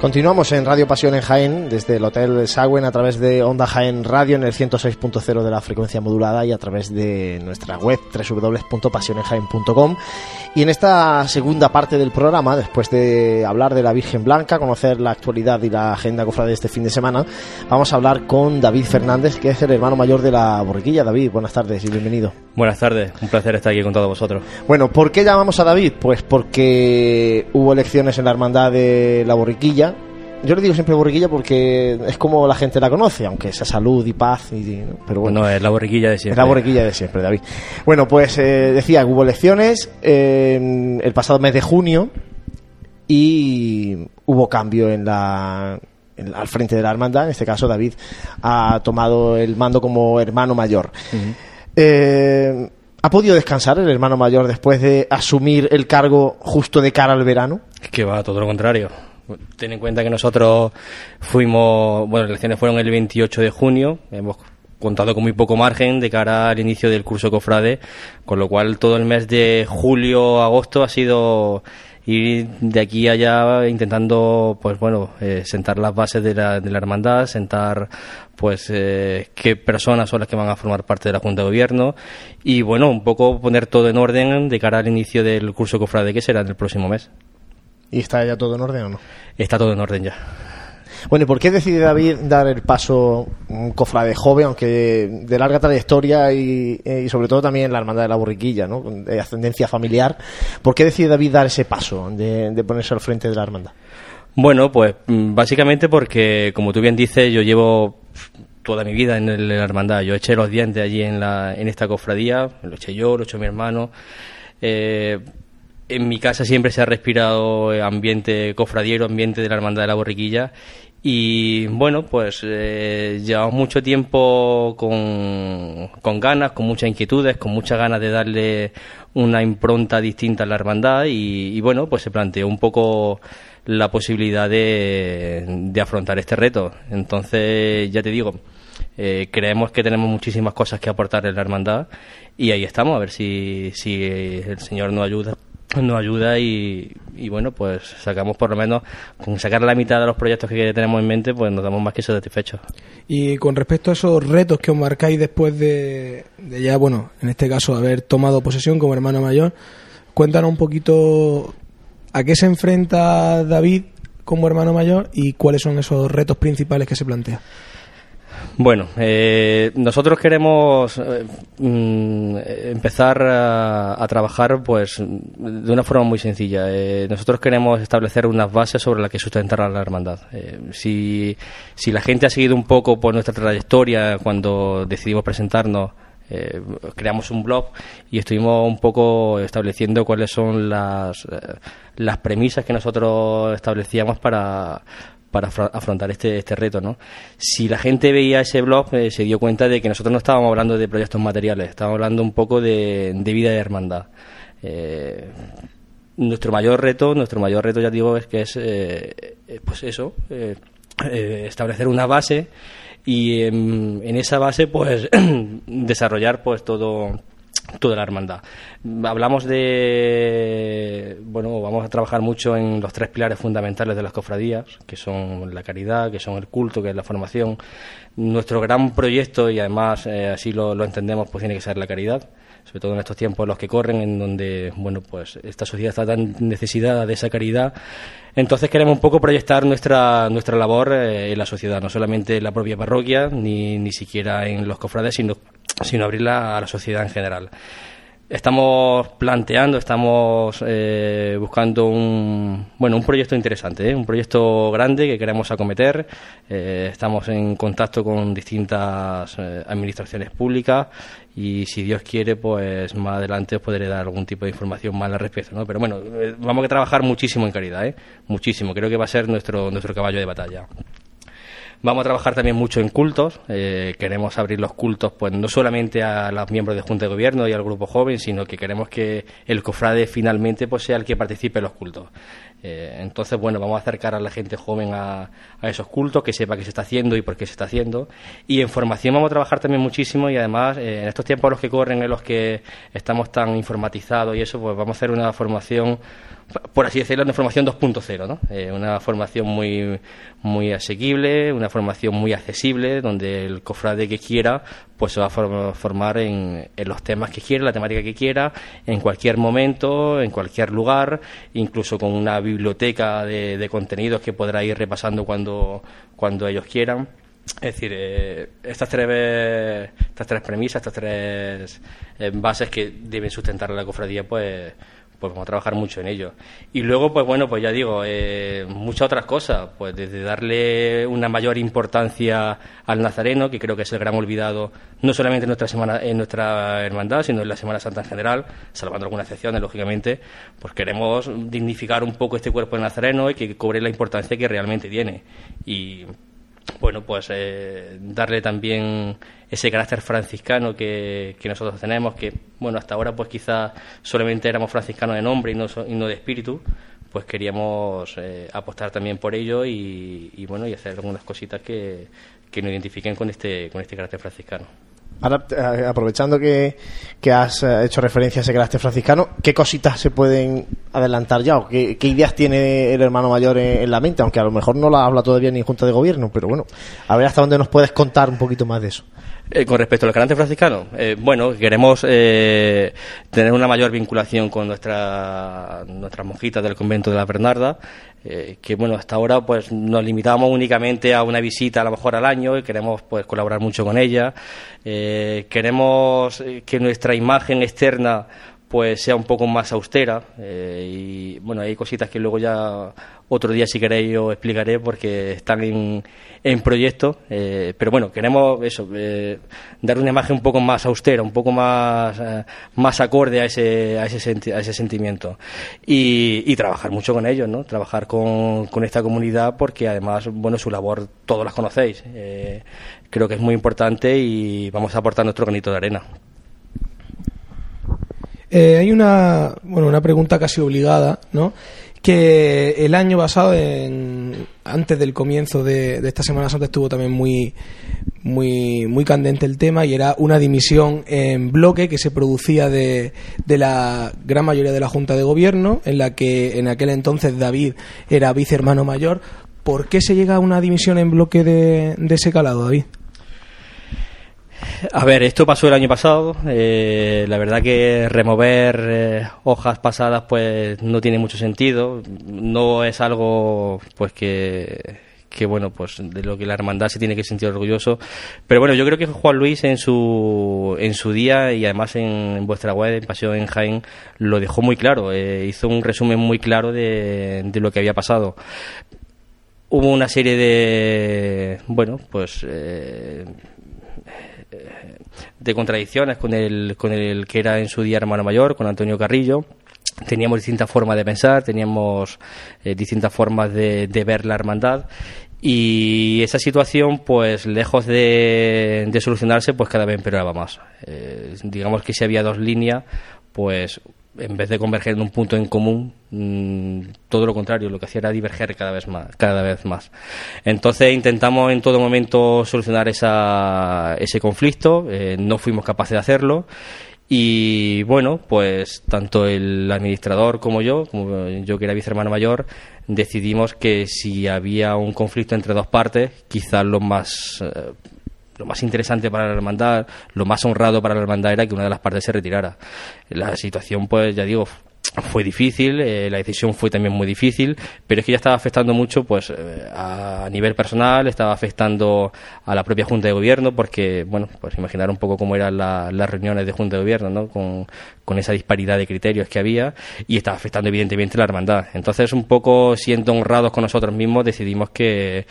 Continuamos en Radio Pasión en Jaén, desde el Hotel Sagüen, a través de Onda Jaén Radio en el 106.0 de la frecuencia modulada y a través de nuestra web www.pasionenjaén.com. Y en esta segunda parte del programa, después de hablar de la Virgen Blanca, conocer la actualidad y la agenda cofrade de este fin de semana, vamos a hablar con David Fernández, que es el hermano mayor de la borriquilla. David, buenas tardes y bienvenido. Buenas tardes, un placer estar aquí con todos vosotros. Bueno, ¿por qué llamamos a David? Pues porque hubo elecciones en la hermandad de la borriquilla. Yo le digo siempre borriquilla porque es como la gente la conoce, aunque sea salud y paz. Y, pero bueno, No, es la borriquilla de siempre. es la borriquilla de siempre, David. Bueno, pues eh, decía, hubo elecciones eh, el pasado mes de junio y hubo cambio en la, en- al frente de la hermandad. En este caso, David ha tomado el mando como hermano mayor. Eh, ¿Ha podido descansar el hermano mayor después de asumir el cargo justo de cara al verano? Que va, todo lo contrario. Ten en cuenta que nosotros fuimos, bueno, las elecciones fueron el 28 de junio, hemos contado con muy poco margen de cara al inicio del curso cofrade, con lo cual todo el mes de julio, agosto ha sido ir de aquí a allá intentando, pues bueno, eh, sentar las bases de la, hermandad, sentar pues eh, qué personas son las que van a formar parte de la Junta de Gobierno y bueno, un poco poner todo en orden de cara al inicio del curso cofrade que será en el próximo mes. ¿Y está ya todo en orden o no? Está todo en orden ya. Bueno, ¿y por qué decide David dar el paso un cofrade joven, aunque de larga trayectoria y, eh, y sobre todo también la hermandad de la borriquilla, ¿no? De ascendencia familiar? ¿Por qué decide David dar ese paso de, de ponerse al frente de la hermandad? Bueno, pues mm, básicamente porque, como tú bien dices, yo llevo toda mi vida en, el- en la hermandad. Yo eché los dientes allí en, la, en esta cofradía, lo eché yo, lo echó mi hermano. Eh, en mi casa siempre se ha respirado ambiente cofradiero, ambiente de la hermandad de la borriquilla. Y bueno, pues eh, llevamos mucho tiempo con, con ganas, con muchas inquietudes, con muchas ganas de darle una impronta distinta a la hermandad y, y bueno, pues se planteó un poco la posibilidad de, de afrontar este reto. Entonces, ya te digo, eh, creemos que tenemos muchísimas cosas que aportar en la hermandad y ahí estamos, a ver si, si el Señor nos ayuda nos ayuda y, y bueno, pues sacamos por lo menos, con sacar la mitad de los proyectos que tenemos en mente, pues nos damos más que satisfechos. Y con respecto a esos retos que os marcáis después de, de ya, bueno, en este caso haber tomado posesión como hermano mayor, cuéntanos un poquito a qué se enfrenta David como hermano mayor y cuáles son esos retos principales que se plantea. Bueno, eh, nosotros queremos eh, mm, empezar a, trabajar pues de una forma muy sencilla. Eh, nosotros queremos establecer unas bases sobre las que sustentar a la hermandad. Eh, si, si la gente ha seguido un poco por nuestra trayectoria cuando decidimos presentarnos, creamos un blog y estuvimos un poco estableciendo cuáles son las, las premisas que nosotros establecíamos para para afrontar este, este reto. ¿no? Si la gente veía ese blog, eh, se dio cuenta de que nosotros no estábamos hablando de proyectos materiales, estábamos hablando un poco de, vida y hermandad. Eh, nuestro mayor reto, nuestro mayor reto, ya digo, es que es, eh, pues eso, establecer una base y en, en esa base, pues, (clears throat) desarrollar pues todo toda la hermandad. Hablamos de, bueno, vamos a trabajar mucho en los tres pilares fundamentales de las cofradías, que son la caridad, que son el culto, que es la formación. Nuestro gran proyecto, y además eh, así lo, lo entendemos, pues tiene que ser la caridad sobre todo en estos tiempos los que corren, en donde bueno pues esta sociedad está tan necesitada de esa caridad. Entonces queremos un poco proyectar nuestra nuestra labor eh, en la sociedad, no solamente en la propia parroquia, ni, ni siquiera en los cofrades, sino, sino abrirla a la sociedad en general. Estamos planteando, estamos eh, buscando un bueno un proyecto interesante, ¿eh? un proyecto grande que queremos acometer. Estamos en contacto con distintas administraciones públicas y si Dios quiere, pues más adelante os podré dar algún tipo de información más al respecto. ¿no? Pero bueno, vamos a trabajar muchísimo en caridad, muchísimo. Creo que va a ser nuestro nuestro caballo de batalla. Vamos a trabajar también mucho en cultos. Eh, queremos abrir los cultos, pues no solamente a los miembros de Junta de Gobierno y al grupo joven, sino que queremos que el cofrade finalmente pues, sea el que participe en los cultos. Eh, entonces, bueno, vamos a acercar a la gente joven a, esos cultos, que sepa qué se está haciendo y por qué se está haciendo. Y en formación vamos a trabajar también muchísimo y además eh, en estos tiempos los que corren, en los que estamos tan informatizados y eso, pues vamos a hacer una formación por así decirlo, una formación 2.0, ¿no? Eh, una formación muy, muy asequible, una formación muy accesible, donde el cofrade que quiera, pues se va a formar en, en, los temas que quiera, la temática que quiera, en cualquier momento, en cualquier lugar, incluso con una biblioteca de, de contenidos que podrá ir repasando cuando, cuando ellos quieran. Es decir, eh, estas, tres, estas tres premisas, estas tres eh, bases que deben sustentar la cofradía, pues pues vamos a trabajar mucho en ello. Y luego, pues bueno, pues ya digo, eh, muchas otras cosas, pues desde darle una mayor importancia al nazareno, que creo que es el gran olvidado, no solamente en nuestra semana, en nuestra hermandad, sino en la Semana Santa en general, salvando algunas excepciones, lógicamente, pues queremos dignificar un poco este cuerpo de nazareno y que cobre la importancia que realmente tiene. Y bueno, pues eh, darle también ese carácter franciscano que, nosotros tenemos, que bueno, hasta ahora pues quizás solamente éramos franciscanos de nombre y no, y no de espíritu, pues queríamos eh, apostar también por ello y, bueno, y hacer algunas cositas que, que nos identifiquen con este, con este carácter franciscano. Ahora, eh, aprovechando que, has eh, hecho referencia a ese carácter franciscano, ¿qué cositas se pueden adelantar ya? ¿O qué, ideas tiene el hermano mayor en, la mente? Aunque a lo mejor no la habla todavía ni en Junta de Gobierno, pero bueno, a ver hasta dónde nos puedes contar un poquito más de eso. Eh, con respecto al carácter franciscano, bueno, queremos tener una mayor vinculación con nuestra, nuestras monjitas del convento de la Bernarda, eh, que bueno, hasta ahora pues nos limitamos únicamente a una visita a lo mejor al año y queremos pues colaborar mucho con ella. Eh, queremos eh, que nuestra imagen externa pues sea un poco más austera y bueno hay cositas que luego ya otro día si queréis os explicaré porque están en, en proyecto eh, pero bueno queremos eso eh, dar una imagen un poco más austera un poco más eh, más acorde a ese a ese, a ese sentimiento. Y, y, trabajar mucho con ellos no trabajar con, con esta comunidad porque además bueno su labor todos las conocéis creo que es muy importante y vamos a aportar nuestro granito de arena hay una bueno una pregunta casi obligada no que el año pasado, en, antes del comienzo de, esta Semana Santa, estuvo también muy, muy, muy candente el tema y era una dimisión en bloque que se producía de, de la gran mayoría de la Junta de Gobierno, en la que en aquel entonces David era vicehermano mayor. ¿Por qué se llega a una dimisión en bloque de, de ese calado, David? A ver, esto pasó el año pasado. Eh, la verdad que remover eh, hojas pasadas pues no tiene mucho sentido. No es algo pues que, que bueno pues de lo que la hermandad se tiene que sentir orgulloso. Pero bueno, yo creo que Juan Luis en su en su día y además en, vuestra web en Pasión en Jaén lo dejó muy claro. Eh, hizo un resumen muy claro de, de lo que había pasado hubo una serie de bueno pues de contradicciones con el, con el que era en su día hermano mayor, con Antonio Carrillo. Teníamos distintas formas de pensar, teníamos eh, distintas formas de, ver la hermandad y esa situación, pues lejos de, solucionarse, pues cada vez empeoraba más. Eh, digamos que si había dos líneas, pues en vez de converger en un punto en común, mm, todo lo contrario, lo que hacía era diverger cada vez más. Cada vez más. Entonces intentamos en todo momento solucionar esa, ese conflicto, eh, no fuimos capaces de hacerlo y bueno, pues tanto el administrador como yo, como yo que era vicehermano mayor, decidimos que si había un conflicto entre dos partes, quizás lo más eh, lo más interesante para la hermandad, lo más honrado para la hermandad era que una de las partes se retirara. La situación, pues ya digo, fue difícil, eh, la decisión fue también muy difícil, pero es que ya estaba afectando mucho pues eh, a nivel personal, estaba afectando a la propia Junta de Gobierno, porque, bueno, pues imaginar un poco cómo eran las reuniones de Junta de Gobierno, ¿no? Con, con esa disparidad de criterios que había, y estaba afectando evidentemente la hermandad. Entonces, un poco siendo honrados con nosotros mismos, decidimos que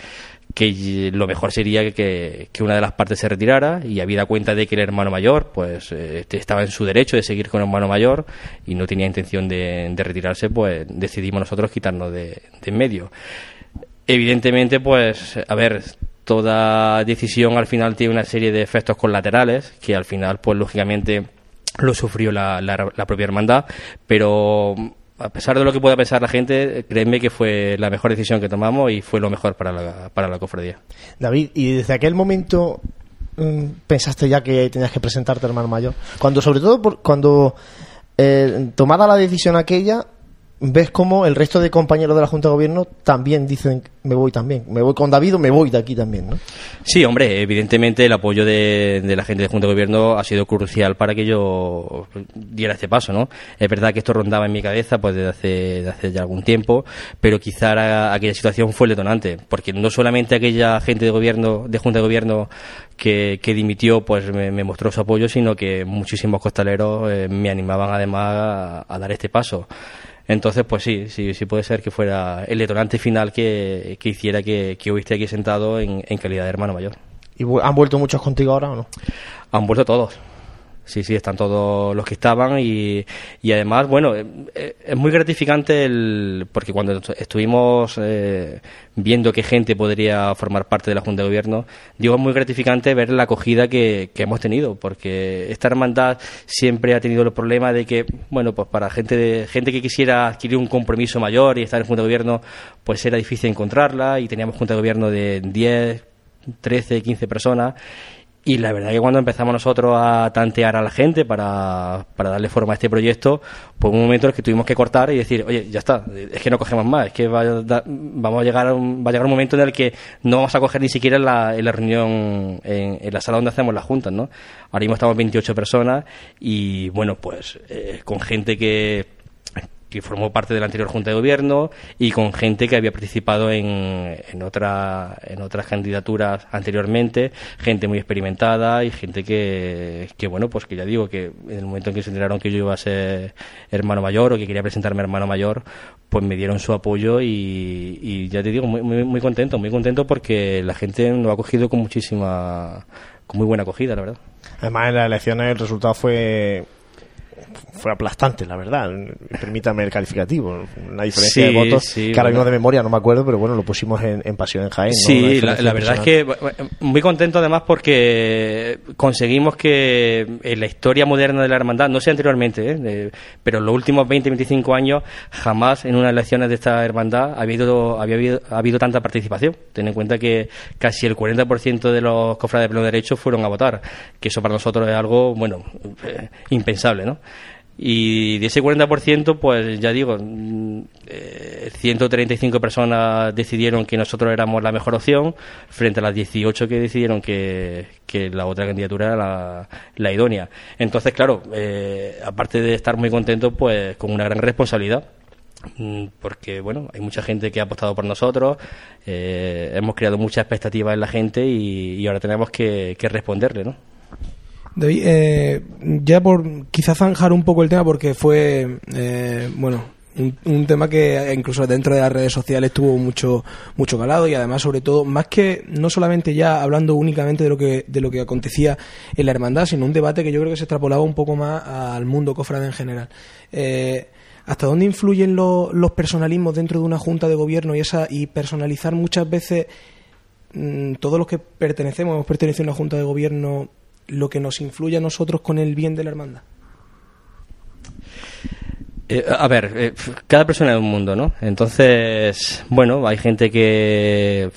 que lo mejor sería que, una de las partes se retirara y habida cuenta de que el hermano mayor pues este, estaba en su derecho de seguir con el hermano mayor y no tenía intención de, retirarse pues decidimos nosotros quitarnos de, en medio. Evidentemente pues a ver toda decisión al final tiene una serie de efectos colaterales que al final pues lógicamente lo sufrió la, la propia hermandad pero a pesar de lo que pueda pensar la gente, créeme que fue la mejor decisión que tomamos y fue lo mejor para la, para la cofradía. David, ¿y desde aquel momento mm, pensaste ya que tenías que presentarte hermano mayor? Cuando, sobre todo, por, cuando eh, tomada la decisión aquella, ves cómo el resto de compañeros de la Junta de Gobierno también dicen me voy también, me voy con David o me voy de aquí también, ¿no? Sí, hombre, evidentemente el apoyo de, la gente de Junta de Gobierno ha sido crucial para que yo diera este paso, ¿no? Es verdad que esto rondaba en mi cabeza pues desde hace, desde hace ya algún tiempo, pero quizá aquella situación fue el detonante, porque no solamente aquella gente de gobierno, de Junta de Gobierno que, dimitió, pues me, mostró su apoyo, sino que muchísimos costaleros eh, me animaban además a dar este paso. Entonces, pues sí, sí, sí puede ser que fuera el detonante final que, hiciera que, que esté aquí sentado en, en calidad de hermano mayor. ¿Y han vuelto muchos contigo ahora o no? Han vuelto todos. Sí, sí, están todos los que estaban y, y además, bueno, eh, eh, es muy gratificante el, porque cuando estuvimos eh, viendo qué gente podría formar parte de la Junta de Gobierno, digo, es muy gratificante ver la acogida que, que hemos tenido, porque esta hermandad siempre ha tenido el problema de que, bueno, pues para gente, de, gente que quisiera adquirir un compromiso mayor y estar en Junta de Gobierno, pues era difícil encontrarla y teníamos Junta de Gobierno de 10, 13, 15 personas y la verdad que cuando empezamos nosotros a tantear a la gente para, para darle forma a este proyecto, pues un momento en el que tuvimos que cortar y decir, oye, ya está, es que no cogemos más, es que va a, vamos a llegar va a llegar un momento en el que no vamos a coger ni siquiera en la reunión, en, la sala donde hacemos las juntas, ¿no? Ahora mismo estamos 28 personas y bueno, pues eh, con gente que que formó parte de la anterior Junta de Gobierno y con gente que había participado en, en, otra, en otras candidaturas anteriormente, gente muy experimentada y gente que, que, bueno, pues que ya digo que en el momento en que se enteraron que yo iba a ser hermano mayor o que quería presentarme hermano mayor, pues me dieron su apoyo y, ya te digo, muy, muy, muy contento, muy contento porque la gente lo ha cogido con muchísima, con muy buena acogida, la verdad. Además, en las elecciones el resultado fue fue aplastante, la verdad. Permítame el calificativo. Una diferencia de votos que ahora mismo de memoria no me acuerdo, pero bueno, lo pusimos en, Pasión en Jaén. Sí, la, verdad es que muy contento además porque conseguimos que en la historia moderna de la hermandad, no sé anteriormente, ¿eh? pero en los últimos 20, 25 años, jamás en unas elecciones de esta hermandad había habido, había habido, ha habido tanta participación. Ten en cuenta que casi el 40% de los cofrades de pleno derecho fueron a votar, que eso para nosotros es algo, bueno, eh, impensable, ¿no? Y de ese 40%, pues ya digo, 135 mm, eh, personas decidieron que nosotros éramos la mejor opción, frente a las 18 que decidieron que, la otra candidatura era la, idónea. Entonces, claro, eh, aparte de estar muy contento, pues con una gran responsabilidad mm, porque bueno hay mucha gente que ha apostado por nosotros eh, hemos creado muchas expectativas en la gente y, ahora tenemos que, que responderle no eh, ya por quizás zanjar un poco el tema porque fue, eh, bueno, un, tema que incluso dentro de las redes sociales tuvo mucho mucho calado y además sobre todo más que no solamente ya hablando únicamente de lo que de lo que acontecía en la hermandad sino un debate que yo creo que se extrapolaba un poco más al mundo cofrade en general. Eh, hasta dónde influyen los personalismos dentro de una junta de gobierno y esa y personalizar muchas veces mm, todos los que pertenecemos, hemos pertenecido a una junta de gobierno, lo que nos influye a nosotros con el bien de la hermandad? Eh, a ver, eh, cada persona es un mundo, ¿no? Entonces, bueno, hay gente que,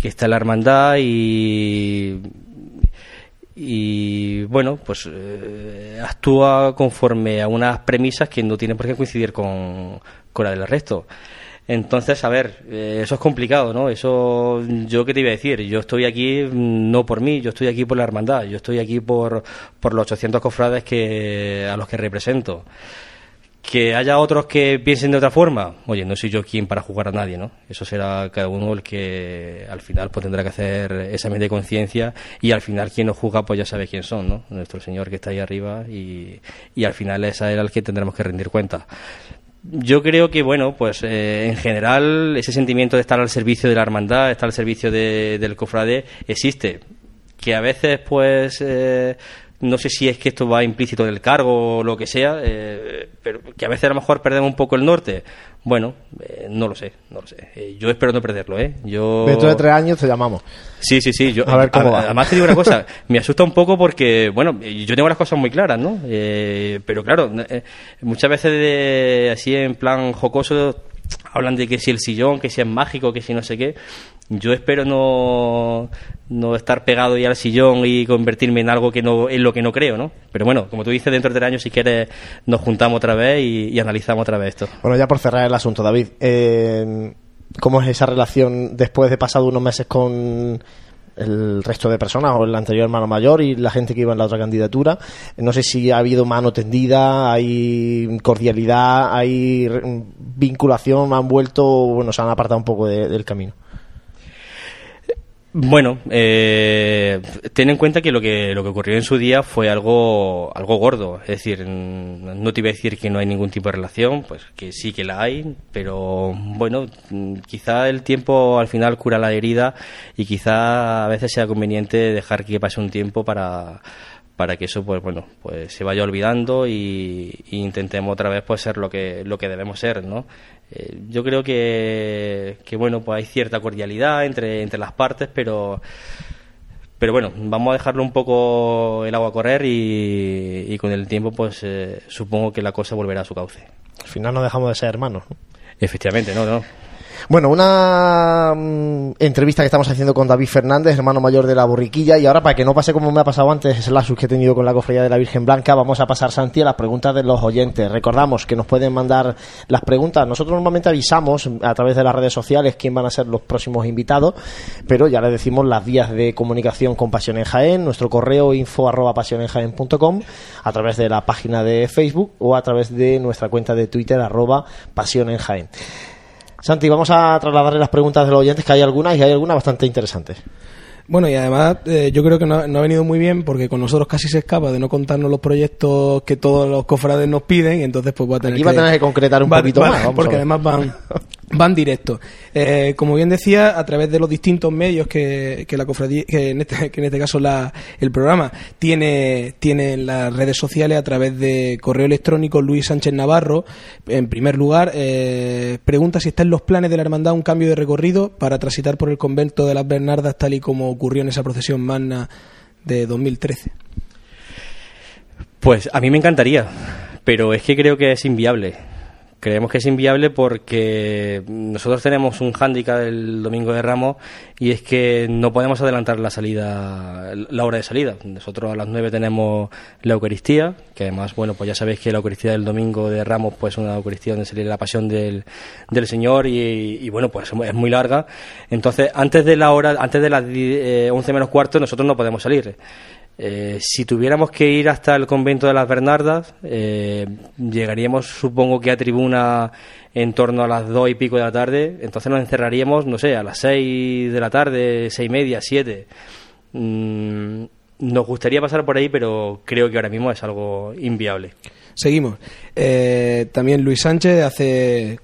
que está en la hermandad y, y bueno, pues eh, actúa conforme a unas premisas que no tienen por qué coincidir con, con la del resto. Entonces, a ver, eso es complicado, ¿no? Eso, yo qué te iba a decir, yo estoy aquí no por mí, yo estoy aquí por la hermandad, yo estoy aquí por, por los 800 cofrades que, a los que represento. Que haya otros que piensen de otra forma, oye, no soy yo quien para jugar a nadie, ¿no? Eso será cada uno el que al final pues tendrá que hacer examen de conciencia y al final quien nos juzga pues ya sabe quién son, ¿no? Nuestro Señor que está ahí arriba y, y al final es a él al que tendremos que rendir cuenta. Yo creo que, bueno, pues eh, en general ese sentimiento de estar al servicio de la hermandad, estar al servicio de, del cofrade, existe. Que a veces, pues, eh, no sé si es que esto va implícito del cargo o lo que sea, eh, pero que a veces a lo mejor perdemos un poco el norte. Bueno, eh, no lo sé, no lo sé. Eh, yo espero no perderlo, ¿eh? Yo... Dentro de tres años te llamamos. Sí, sí, sí. Yo, A ver cómo va. Además te digo una cosa, me asusta un poco porque, bueno, yo tengo las cosas muy claras, ¿no? Eh, pero claro, eh, muchas veces de, así en plan jocoso hablan de que si el sillón, que si es mágico, que si no sé qué. Yo espero no, no estar pegado ya al sillón y convertirme en algo que no en lo que no creo, ¿no? Pero bueno, como tú dices, dentro de tres años, si quieres, nos juntamos otra vez y, analizamos otra vez esto. Bueno, ya por cerrar el asunto, David, eh, ¿cómo es esa relación después de pasado unos meses con el resto de personas o el anterior hermano mayor y la gente que iba en la otra candidatura? No sé si ha habido mano tendida, hay cordialidad, hay vinculación, han vuelto, bueno, se han apartado un poco de- del camino. Bueno, eh, ten en cuenta que lo que lo que ocurrió en su día fue algo algo gordo, es decir, no te iba a decir que no hay ningún tipo de relación, pues que sí que la hay, pero bueno, mm, quizá el tiempo al final cura la herida y quizá a veces sea conveniente dejar que pase un tiempo para para que eso pues bueno pues se vaya olvidando y, y intentemos otra vez pues ser lo que lo que debemos ser no Eh, yo creo que, que bueno pues hay cierta cordialidad entre entre las partes pero pero bueno vamos a dejarlo un poco el agua correr y, y con el tiempo pues eh, supongo que la cosa volverá a su cauce Al final no dejamos de ser hermanos. ¿no? efectivamente no no Bueno, una mm, entrevista que estamos haciendo con David Fernández, hermano mayor de la borriquilla, y ahora para que no pase como me ha pasado antes, el lasus que he tenido con la cofradía de la Virgen Blanca, vamos a pasar, Santi, a las preguntas de los oyentes. Recordamos que nos pueden mandar las preguntas. Nosotros normalmente avisamos a través de las redes sociales quién van a ser los próximos invitados, pero ya les decimos las vías de comunicación con Pasión en Jaén, nuestro correo info arroba pasionenjaen.com, a través de la página de Facebook o a través de nuestra cuenta de Twitter arroba Pasión en Jaén. Santi, vamos a trasladarle las preguntas de los oyentes, que hay algunas y hay algunas bastante interesantes. Bueno, y además eh, yo creo que no, no ha venido muy bien porque con nosotros casi se escapa de no contarnos los proyectos que todos los cofrades nos piden y entonces pues va a tener, Aquí va a tener que concretar un va- poquito va- más, vamos porque además van, (laughs) van directos. Eh, como bien decía, a través de los distintos medios que, que la cofradía, que en este, que en este caso la, el programa tiene, tiene en las redes sociales a través de correo electrónico Luis Sánchez Navarro, en primer lugar, eh, pregunta si está en los planes de la hermandad un cambio de recorrido para transitar por el convento de las Bernardas tal y como ocurrió en esa procesión magna de 2013. Pues a mí me encantaría, pero es que creo que es inviable. Creemos que es inviable porque nosotros tenemos un hándicap el domingo de Ramos y es que no podemos adelantar la salida, la hora de salida. Nosotros a las 9 tenemos la Eucaristía, que además, bueno, pues ya sabéis que la Eucaristía del domingo de Ramos pues es una Eucaristía donde se la pasión del, del Señor y, y, bueno, pues es muy larga. Entonces, antes de la hora, antes de las die- eh, 11 menos cuarto, nosotros no podemos salir. Eh, si tuviéramos que ir hasta el convento de las Bernardas, eh, llegaríamos, supongo que a tribuna en torno a las dos y pico de la tarde. Entonces nos encerraríamos, no sé, a las seis de la tarde, seis y media, siete. Mm, nos gustaría pasar por ahí, pero creo que ahora mismo es algo inviable. Seguimos. Eh, también Luis Sánchez hace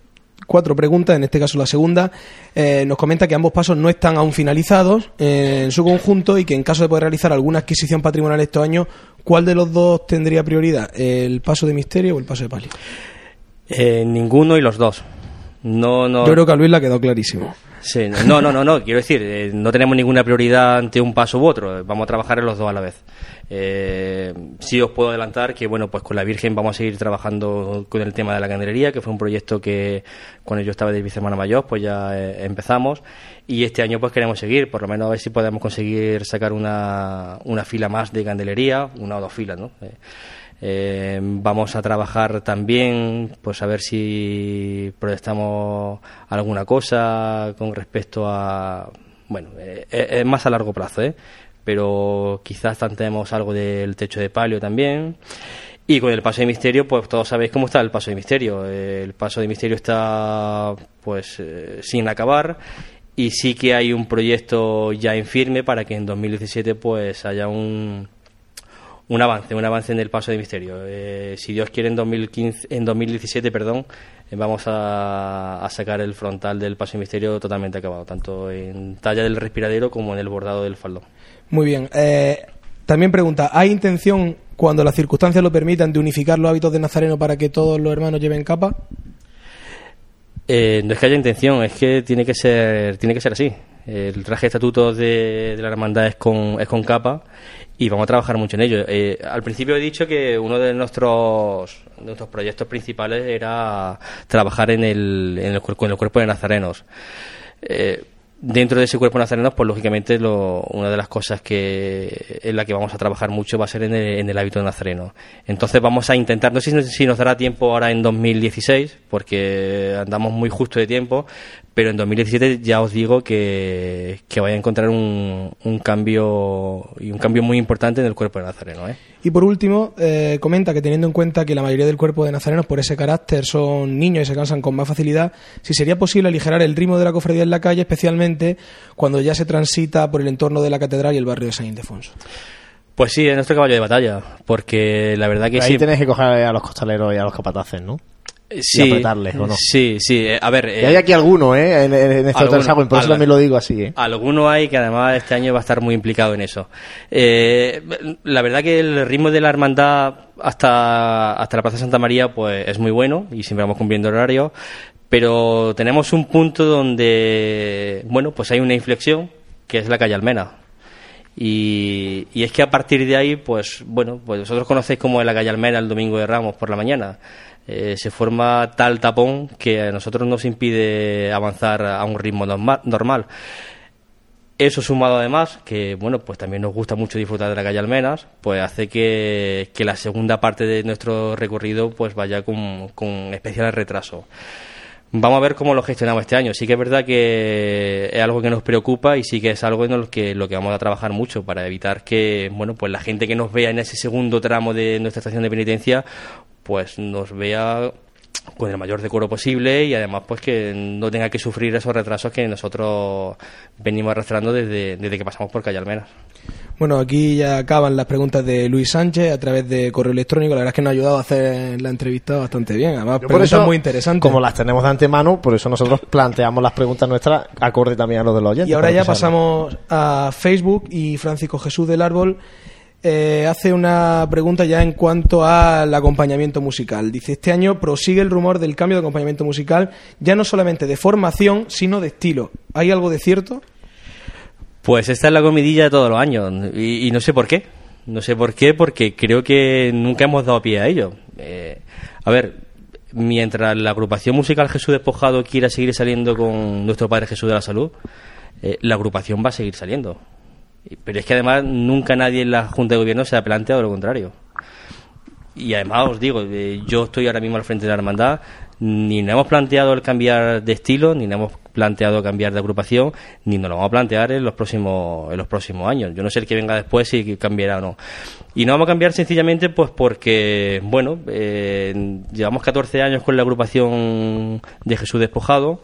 cuatro preguntas, en este caso la segunda. Eh, nos comenta que ambos pasos no están aún finalizados eh, en su conjunto y que en caso de poder realizar alguna adquisición patrimonial estos años, ¿cuál de los dos tendría prioridad? ¿El paso de misterio o el paso de palio? Eh, ninguno y los dos. No, no. Yo creo que a Luis le ha quedado clarísimo. Sí, no, no, no, no, quiero decir, eh, no tenemos ninguna prioridad ante un paso u otro, vamos a trabajar en los dos a la vez. Eh, sí os puedo adelantar que, bueno, pues con la Virgen vamos a seguir trabajando con el tema de la candelería, que fue un proyecto que cuando yo estaba de vicehermana mayor, pues ya eh, empezamos, y este año pues queremos seguir, por lo menos a ver si podemos conseguir sacar una, una fila más de candelería, una o dos filas, ¿no? Eh, eh, vamos a trabajar también, pues a ver si protestamos alguna cosa con respecto a, bueno, eh, eh, es más a largo plazo, ¿eh? pero quizás tantemos algo del techo de palio también. Y con el paso de misterio, pues todos sabéis cómo está el paso de misterio. El paso de misterio está, pues, eh, sin acabar y sí que hay un proyecto ya en firme para que en 2017, pues, haya un un avance, un avance en el paso de misterio. Eh, si Dios quiere, en, 2015, en 2017, perdón, eh, vamos a, a, sacar el frontal del paso de misterio totalmente acabado, tanto en talla del respiradero como en el bordado del faldón. Muy bien. Eh, también pregunta, ¿hay intención, cuando las circunstancias lo permitan, de unificar los hábitos de Nazareno para que todos los hermanos lleven capa? Eh, no es que haya intención, es que tiene que ser, tiene que ser así. El traje de estatutos de, la hermandad es con, es con capa y vamos a trabajar mucho en ello. Eh, al principio he dicho que uno de nuestros, nuestros proyectos principales era trabajar en el, en el, con el cuerpo de nazarenos. Eh, dentro de ese cuerpo de nazarenos, pues lógicamente lo, una de las cosas que en la que vamos a trabajar mucho va a ser en el, en el hábito nazareno. Entonces vamos a intentar, no sé si, nos dará tiempo ahora en 2016, porque andamos muy justo de tiempo, pero en 2017 ya os digo que, que a encontrar un, un, cambio y un cambio muy importante en el cuerpo de Nazareno. ¿eh? Y por último, eh, comenta que teniendo en cuenta que la mayoría del cuerpo de nazarenos por ese carácter son niños y se cansan con más facilidad, si sería posible aligerar el ritmo de la cofradía en la calle, especialmente cuando ya se transita por el entorno de la catedral y el barrio de San Ildefonso. Pues sí, es nuestro caballo de batalla, porque la verdad que Pero ahí sí. tenéis que coger a los costaleros y a los capataces, ¿no? Sí, y apretarles, ¿o no? Sí, sí. eh, A ver. Y hay aquí alguno, ¿eh? En, en este alguno, Sagüen, por eso también lo digo así, ¿eh? Alguno hay que además este año va a estar muy implicado en eso. Eh, la verdad que el ritmo de la hermandad hasta, hasta la Plaza Santa María pues es muy bueno y siempre vamos cumpliendo el horario, pero tenemos un punto donde, bueno, pues hay una inflexión que es la calle Almena. Y, es que a partir de ahí, pues bueno, pues vosotros conocéis como es la calle Almena el domingo de Ramos por la mañana. Eh, se forma tal tapón que a nosotros nos impide avanzar a un ritmo norma- normal. Eso sumado además, que bueno, pues también nos gusta mucho disfrutar de la calle Almenas, pues hace que, que la segunda parte de nuestro recorrido pues vaya con, con especial retraso. Vamos a ver cómo lo gestionamos este año. Sí que es verdad que es algo que nos preocupa y sí que es algo en lo que, lo que vamos a trabajar mucho para evitar que, bueno, pues la gente que nos vea en ese segundo tramo de nuestra estación de penitencia, pues nos vea con el mayor decoro posible y además pues que no tenga que sufrir esos retrasos que nosotros venimos arrastrando desde, desde que pasamos por Calle Almenas. Bueno, aquí ya acaban las preguntas de Luis Sánchez a través de correo electrónico. La verdad es que nos ha ayudado a hacer la entrevista bastante bien. Además, por eso, muy interesantes. Como las tenemos de antemano, por eso nosotros planteamos las preguntas nuestras acorde también a los de los oyentes. Y ahora ya pasamos a Facebook y Francisco Jesús del Árbol eh, hace una pregunta ya en cuanto al acompañamiento musical. Dice, este año prosigue el rumor del cambio de acompañamiento musical, ya no solamente de formación, sino de estilo. ¿Hay algo de cierto? Pues esta es la comidilla de todos los años y, no sé por qué. No sé por qué, porque creo que nunca hemos dado pie a ello. Eh, a ver, mientras la agrupación musical Jesús Despojado quiera seguir saliendo con nuestro Padre Jesús de la Salud, eh, la agrupación va a seguir saliendo. Pero es que además nunca nadie en la Junta de Gobierno se ha planteado lo contrario. Y además os digo, eh, yo estoy ahora mismo al frente de la hermandad, ni nos hemos planteado el cambiar de estilo, ni nos hemos planteado cambiar de agrupación, ni nos lo vamos a plantear en los próximos, en los próximos años. Yo no sé el que venga después si cambiará o no. Y no vamos a cambiar sencillamente pues porque, bueno, eh, llevamos 14 años con la agrupación de Jesús Despojado,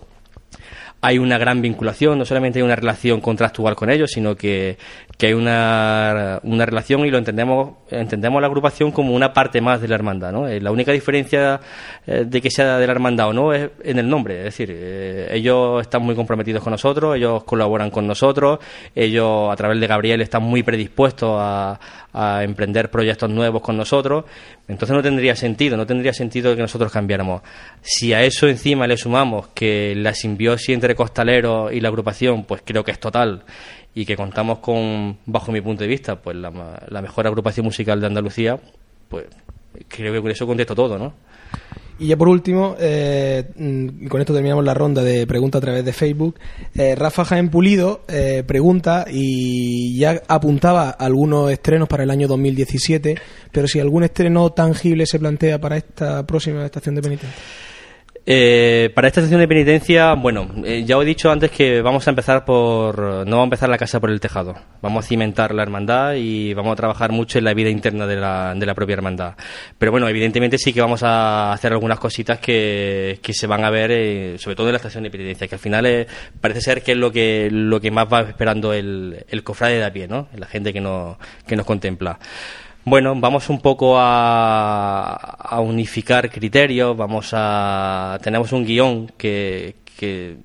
hay una gran vinculación, no solamente hay una relación contractual con ellos, sino que que hay una, una relación y lo entendemos entendemos la agrupación como una parte más de la hermandad. ¿no? Eh, la única diferencia eh, de que sea de la hermandad o no es en el nombre. Es decir, eh, ellos están muy comprometidos con nosotros, ellos colaboran con nosotros, ellos a través de Gabriel están muy predispuestos a, a emprender proyectos nuevos con nosotros. Entonces no tendría sentido, no tendría sentido que nosotros cambiáramos. Si a eso encima le sumamos que la simbiosis entre Costaleros y la agrupación, pues creo que es total y que contamos con, bajo mi punto de vista, pues la, la mejor agrupación musical de Andalucía, pues creo que con eso contesto todo, ¿no? Y ya por último, eh, con esto terminamos la ronda de preguntas a través de Facebook. Eh, Rafa Jaén Pulido eh, pregunta y ya apuntaba algunos estrenos para el año 2017, pero si algún estreno tangible se plantea para esta próxima estación de penitencia. Eh, para esta sesión de penitencia, bueno, eh, ya os he dicho antes que vamos a empezar por. No vamos a empezar la casa por el tejado. Vamos a cimentar la hermandad y vamos a trabajar mucho en la vida interna de la, de la propia hermandad. Pero bueno, evidentemente sí que vamos a hacer algunas cositas que, que se van a ver, eh, sobre todo en la estación de penitencia, que al final parece ser que es lo que, lo que más va esperando el, el cofrade de a pie, ¿no? La gente que, no, que nos contempla. Bueno, vamos un poco a, unificar criterios, vamos a tenemos un guion que, que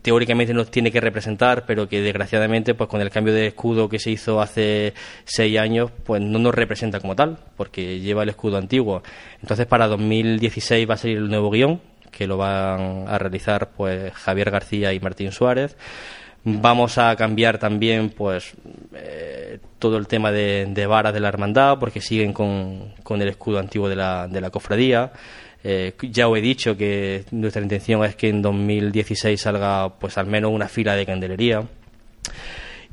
teóricamente nos tiene que representar, pero que desgraciadamente, pues con el cambio de escudo que se hizo hace seis años, pues no nos representa como tal, porque lleva el escudo antiguo. Entonces, para 2016 va a salir el nuevo guion, que lo van a realizar pues Javier García y Martín Suárez. Vamos a cambiar también, pues, eh, todo el tema de, varas de la hermandad, porque siguen con, con el escudo antiguo de la, de la cofradía. Eh, ya os he dicho que nuestra intención es que en 2016 salga, pues, al menos una fila de candelería.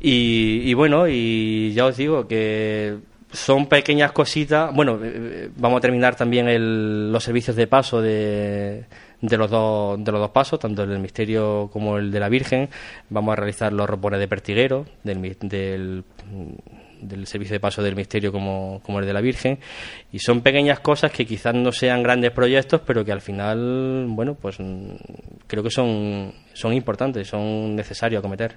Y, y bueno, y ya os digo que son pequeñas cositas. Bueno, eh, vamos a terminar también el, los servicios de paso de de los dos de los dos pasos, tanto el del misterio como el de la Virgen. Vamos a realizar los ropones de pertiguero del, del, del servicio de paso del misterio como, como el de la Virgen. Y son pequeñas cosas que quizás no sean grandes proyectos, pero que al final, bueno, pues creo que son, son importantes, son necesarios acometer.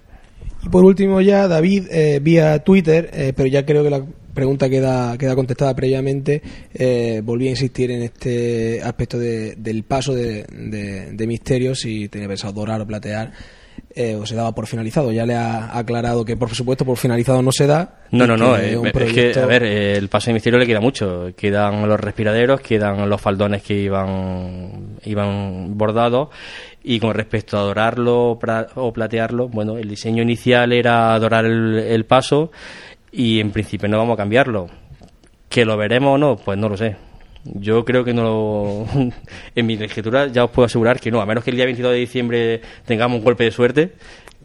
Y por último ya, David, eh, vía Twitter, eh, pero ya creo que la pregunta queda, queda contestada previamente, eh, volví a insistir en este aspecto de, del paso de, de, de Misterio, si tenía pensado dorar o platear. Eh, o se daba por finalizado. Ya le ha aclarado que, por supuesto, por finalizado no se da. No, no, no. Eh, proyecto... Es que, a ver, eh, el paso de misterio le queda mucho. Quedan los respiraderos, quedan los faldones que iban, iban bordados. Y con respecto a dorarlo o platearlo, bueno, el diseño inicial era dorar el, el paso y en principio no vamos a cambiarlo. ¿Que lo veremos o no? Pues no lo sé. Yo creo que no lo... (laughs) en mi legislatura ya os puedo asegurar que no, a menos que el día 22 de diciembre tengamos un golpe de suerte,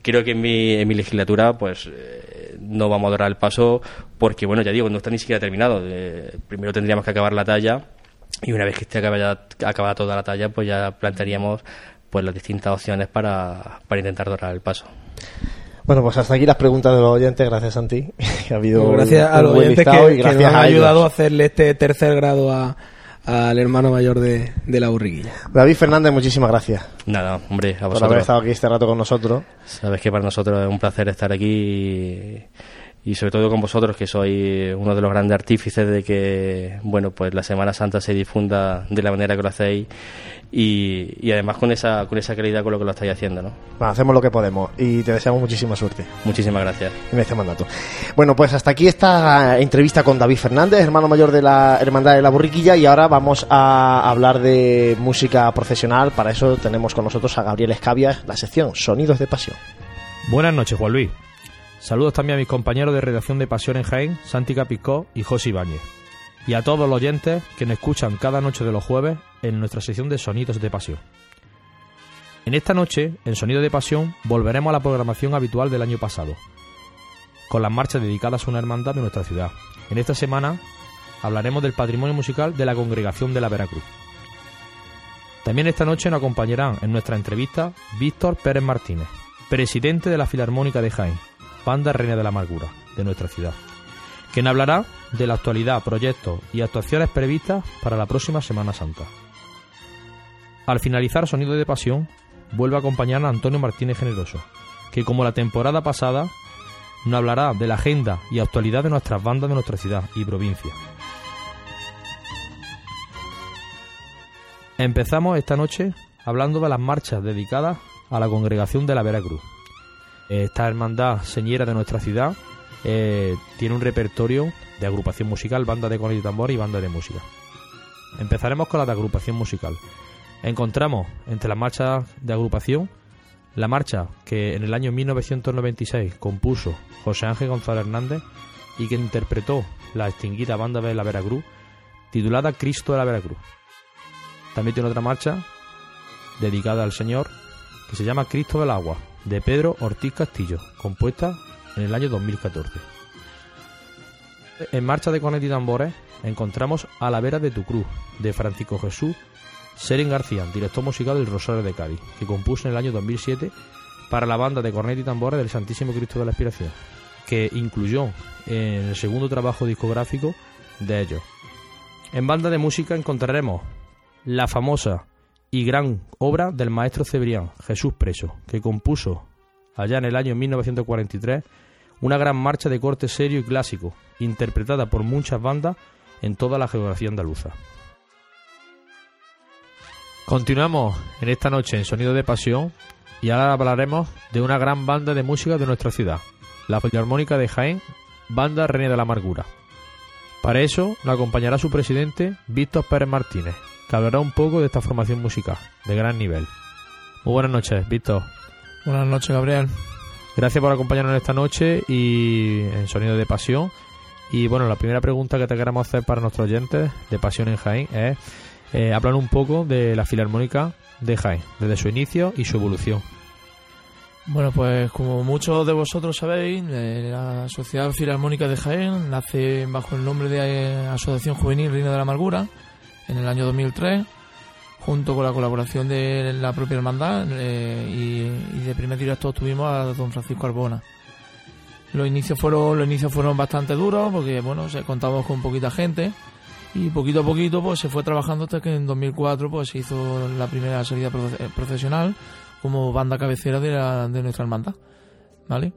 creo que en mi, en mi legislatura pues eh, no vamos a dar el paso porque, bueno, ya digo, no está ni siquiera terminado. Eh, primero tendríamos que acabar la talla y una vez que esté acabada, acabada toda la talla, pues ya plantearíamos pues las distintas opciones para, para intentar dorar el paso. Bueno, pues hasta aquí las preguntas de los oyentes, gracias a ti. (laughs) ha habido gracias un, a los oyentes que, que nos han a ayudado a hacerle este tercer grado a, al hermano mayor de, de, la burriguilla. David Fernández, muchísimas gracias. Nada, hombre, a vosotros. Por haber estado aquí este rato con nosotros. Sabes que para nosotros es un placer estar aquí y, y sobre todo con vosotros, que sois uno de los grandes artífices de que, bueno, pues la Semana Santa se difunda de la manera que lo hacéis y, y además con esa, con esa calidad con lo que lo estáis haciendo, ¿no? Bueno, hacemos lo que podemos y te deseamos muchísima suerte. Muchísimas gracias. En este mandato. Bueno, pues hasta aquí esta entrevista con David Fernández, hermano mayor de la Hermandad de la Borriquilla, y ahora vamos a hablar de música profesional. Para eso tenemos con nosotros a Gabriel Escavia, la sección Sonidos de Pasión. Buenas noches, Juan Luis. Saludos también a mis compañeros de redacción de Pasión en Jaén, Santi Capicó y José Ibáñez. Y a todos los oyentes que nos escuchan cada noche de los jueves en nuestra sección de Sonidos de Pasión. En esta noche, en Sonido de Pasión, volveremos a la programación habitual del año pasado, con las marchas dedicadas a una hermandad de nuestra ciudad. En esta semana hablaremos del patrimonio musical de la Congregación de la Veracruz. También esta noche nos acompañarán en nuestra entrevista Víctor Pérez Martínez, presidente de la Filarmónica de Jaén, banda Reina de la Amargura, de nuestra ciudad, quien hablará de la actualidad, proyectos y actuaciones previstas para la próxima Semana Santa. Al finalizar Sonido de Pasión, vuelve a acompañar a Antonio Martínez Generoso, que como la temporada pasada nos hablará de la agenda y actualidad de nuestras bandas de nuestra ciudad y provincia. Empezamos esta noche hablando de las marchas dedicadas a la congregación de la Veracruz. Esta hermandad señera de nuestra ciudad eh, tiene un repertorio de agrupación musical, banda de cornet y tambor y banda de música. Empezaremos con la de agrupación musical. Encontramos entre las marchas de agrupación la marcha que en el año 1996 compuso José Ángel González Hernández y que interpretó la extinguida banda de la Veracruz, titulada Cristo de la Veracruz. También tiene otra marcha dedicada al Señor que se llama Cristo del Agua, de Pedro Ortiz Castillo, compuesta en el año 2014. En marcha de Conet y Tambores encontramos A la vera de tu cruz, de Francisco Jesús Seren García, director musical del Rosario de Cádiz, que compuso en el año 2007 para la banda de cornet y tambores del Santísimo Cristo de la Aspiración, que incluyó en el segundo trabajo discográfico de ellos. En banda de música encontraremos la famosa y gran obra del maestro Cebrián, Jesús Preso, que compuso allá en el año 1943 una gran marcha de corte serio y clásico, interpretada por muchas bandas en toda la geografía andaluza. Continuamos en esta noche en Sonido de Pasión y ahora hablaremos de una gran banda de música de nuestra ciudad, la Filarmónica de Jaén, Banda René de la Amargura. Para eso nos acompañará su presidente, Víctor Pérez Martínez, que hablará un poco de esta formación musical, de gran nivel. Muy buenas noches, Víctor. Buenas noches, Gabriel. Gracias por acompañarnos esta noche y en Sonido de Pasión. Y bueno, la primera pregunta que te queremos hacer para nuestros oyentes de Pasión en Jaén es eh, hablar un poco de la Filarmónica de Jaén, desde su inicio y su evolución. Bueno, pues como muchos de vosotros sabéis, eh, la Sociedad Filarmónica de Jaén nace bajo el nombre de eh, Asociación Juvenil Reina de la Amargura en el año 2003, junto con la colaboración de la propia hermandad y, de primer director tuvimos a don Francisco Arbona. Los inicios fueron los inicios fueron bastante duros porque bueno, se contamos con poquita gente y poquito a poquito pues se fue trabajando hasta que en 2004 pues se hizo la primera salida eh, profesional como banda cabecera de, la, de nuestra hermandad vale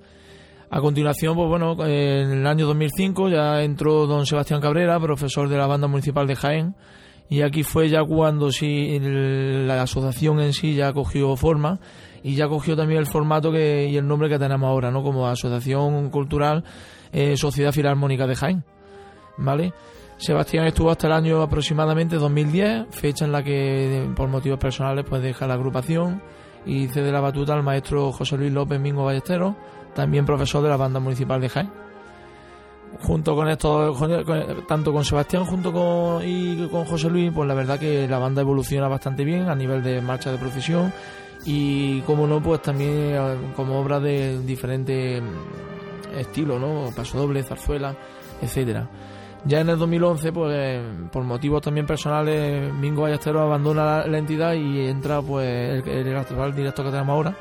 a continuación pues bueno en el año 2005 ya entró don Sebastián Cabrera profesor de la banda municipal de Jaén y aquí fue ya cuando sí la asociación en sí ya cogió forma y ya cogió también el formato que, y el nombre que tenemos ahora no como asociación cultural eh, Sociedad Filarmónica de Jaén vale Sebastián estuvo hasta el año aproximadamente 2010, fecha en la que por motivos personales pues deja la agrupación y cede la batuta al maestro José Luis López Mingo Ballesteros, también profesor de la banda municipal de Jaén. Junto con esto, tanto con Sebastián junto con, y con José Luis, pues la verdad que la banda evoluciona bastante bien a nivel de marcha de procesión y como no, pues también eh, como obra de diferentes estilos, ¿no? Paso doble, zarzuela, etcétera. Ya en el 2011, pues por motivos también personales, Mingo Ballesteros abandona la, entidad y entra pues el, actual director que tenemos ahora,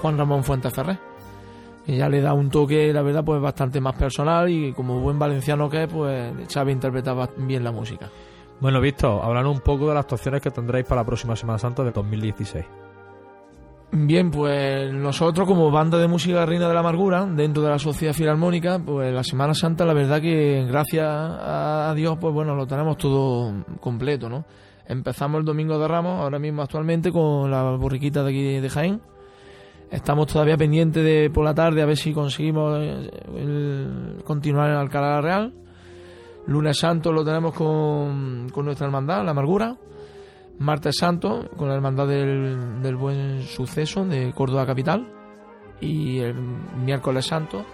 Juan Ramón Fuentes Ferrer. Y ya le da un toque, la verdad, pues bastante más personal y como buen valenciano que es, pues sabe interpretar bien la música. Bueno, visto, hablando un poco de las actuaciones que tendréis para la próxima Semana Santa de 2016. Bien, pues nosotros como banda de música Reina de la Amargura, dentro de la Sociedad Filarmónica, pues la Semana Santa la verdad que gracias a Dios, pues bueno, lo tenemos todo completo, ¿no? Empezamos el Domingo de Ramos, ahora mismo actualmente, con la borriquita de aquí de Jaén. Estamos todavía pendientes de por la tarde a ver si conseguimos eh, continuar en Alcalá Real. Lunes Santo lo tenemos con, con nuestra hermandad, la Amargura martes santo con la hermandad del, buen suceso de Córdoba capital. Y el miércoles santo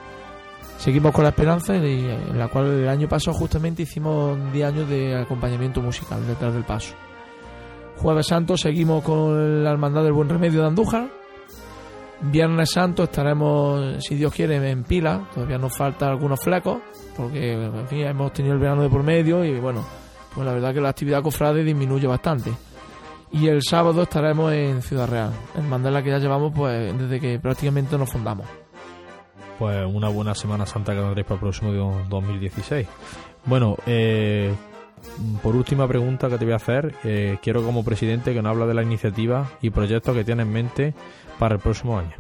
seguimos con la esperanza y en la cual el año pasado justamente hicimos 10 años de acompañamiento musical detrás del paso. Jueves santo seguimos con la hermandad del buen remedio de Andújar. Viernes santo estaremos si Dios quiere en pila. Todavía nos faltan algunos flacos porque en hemos tenido el verano de por medio y bueno pues la verdad que la actividad cofrade disminuye bastante y el sábado estaremos en Ciudad Real, en Mandela que ya llevamos pues desde que prácticamente nos fundamos. Pues una buena Semana Santa que tendréis para el próximo 2016. Bueno, eh, por última pregunta que te voy a hacer, eh, quiero como presidente que nos habla de la iniciativa y proyectos que tiene en mente para el próximo año.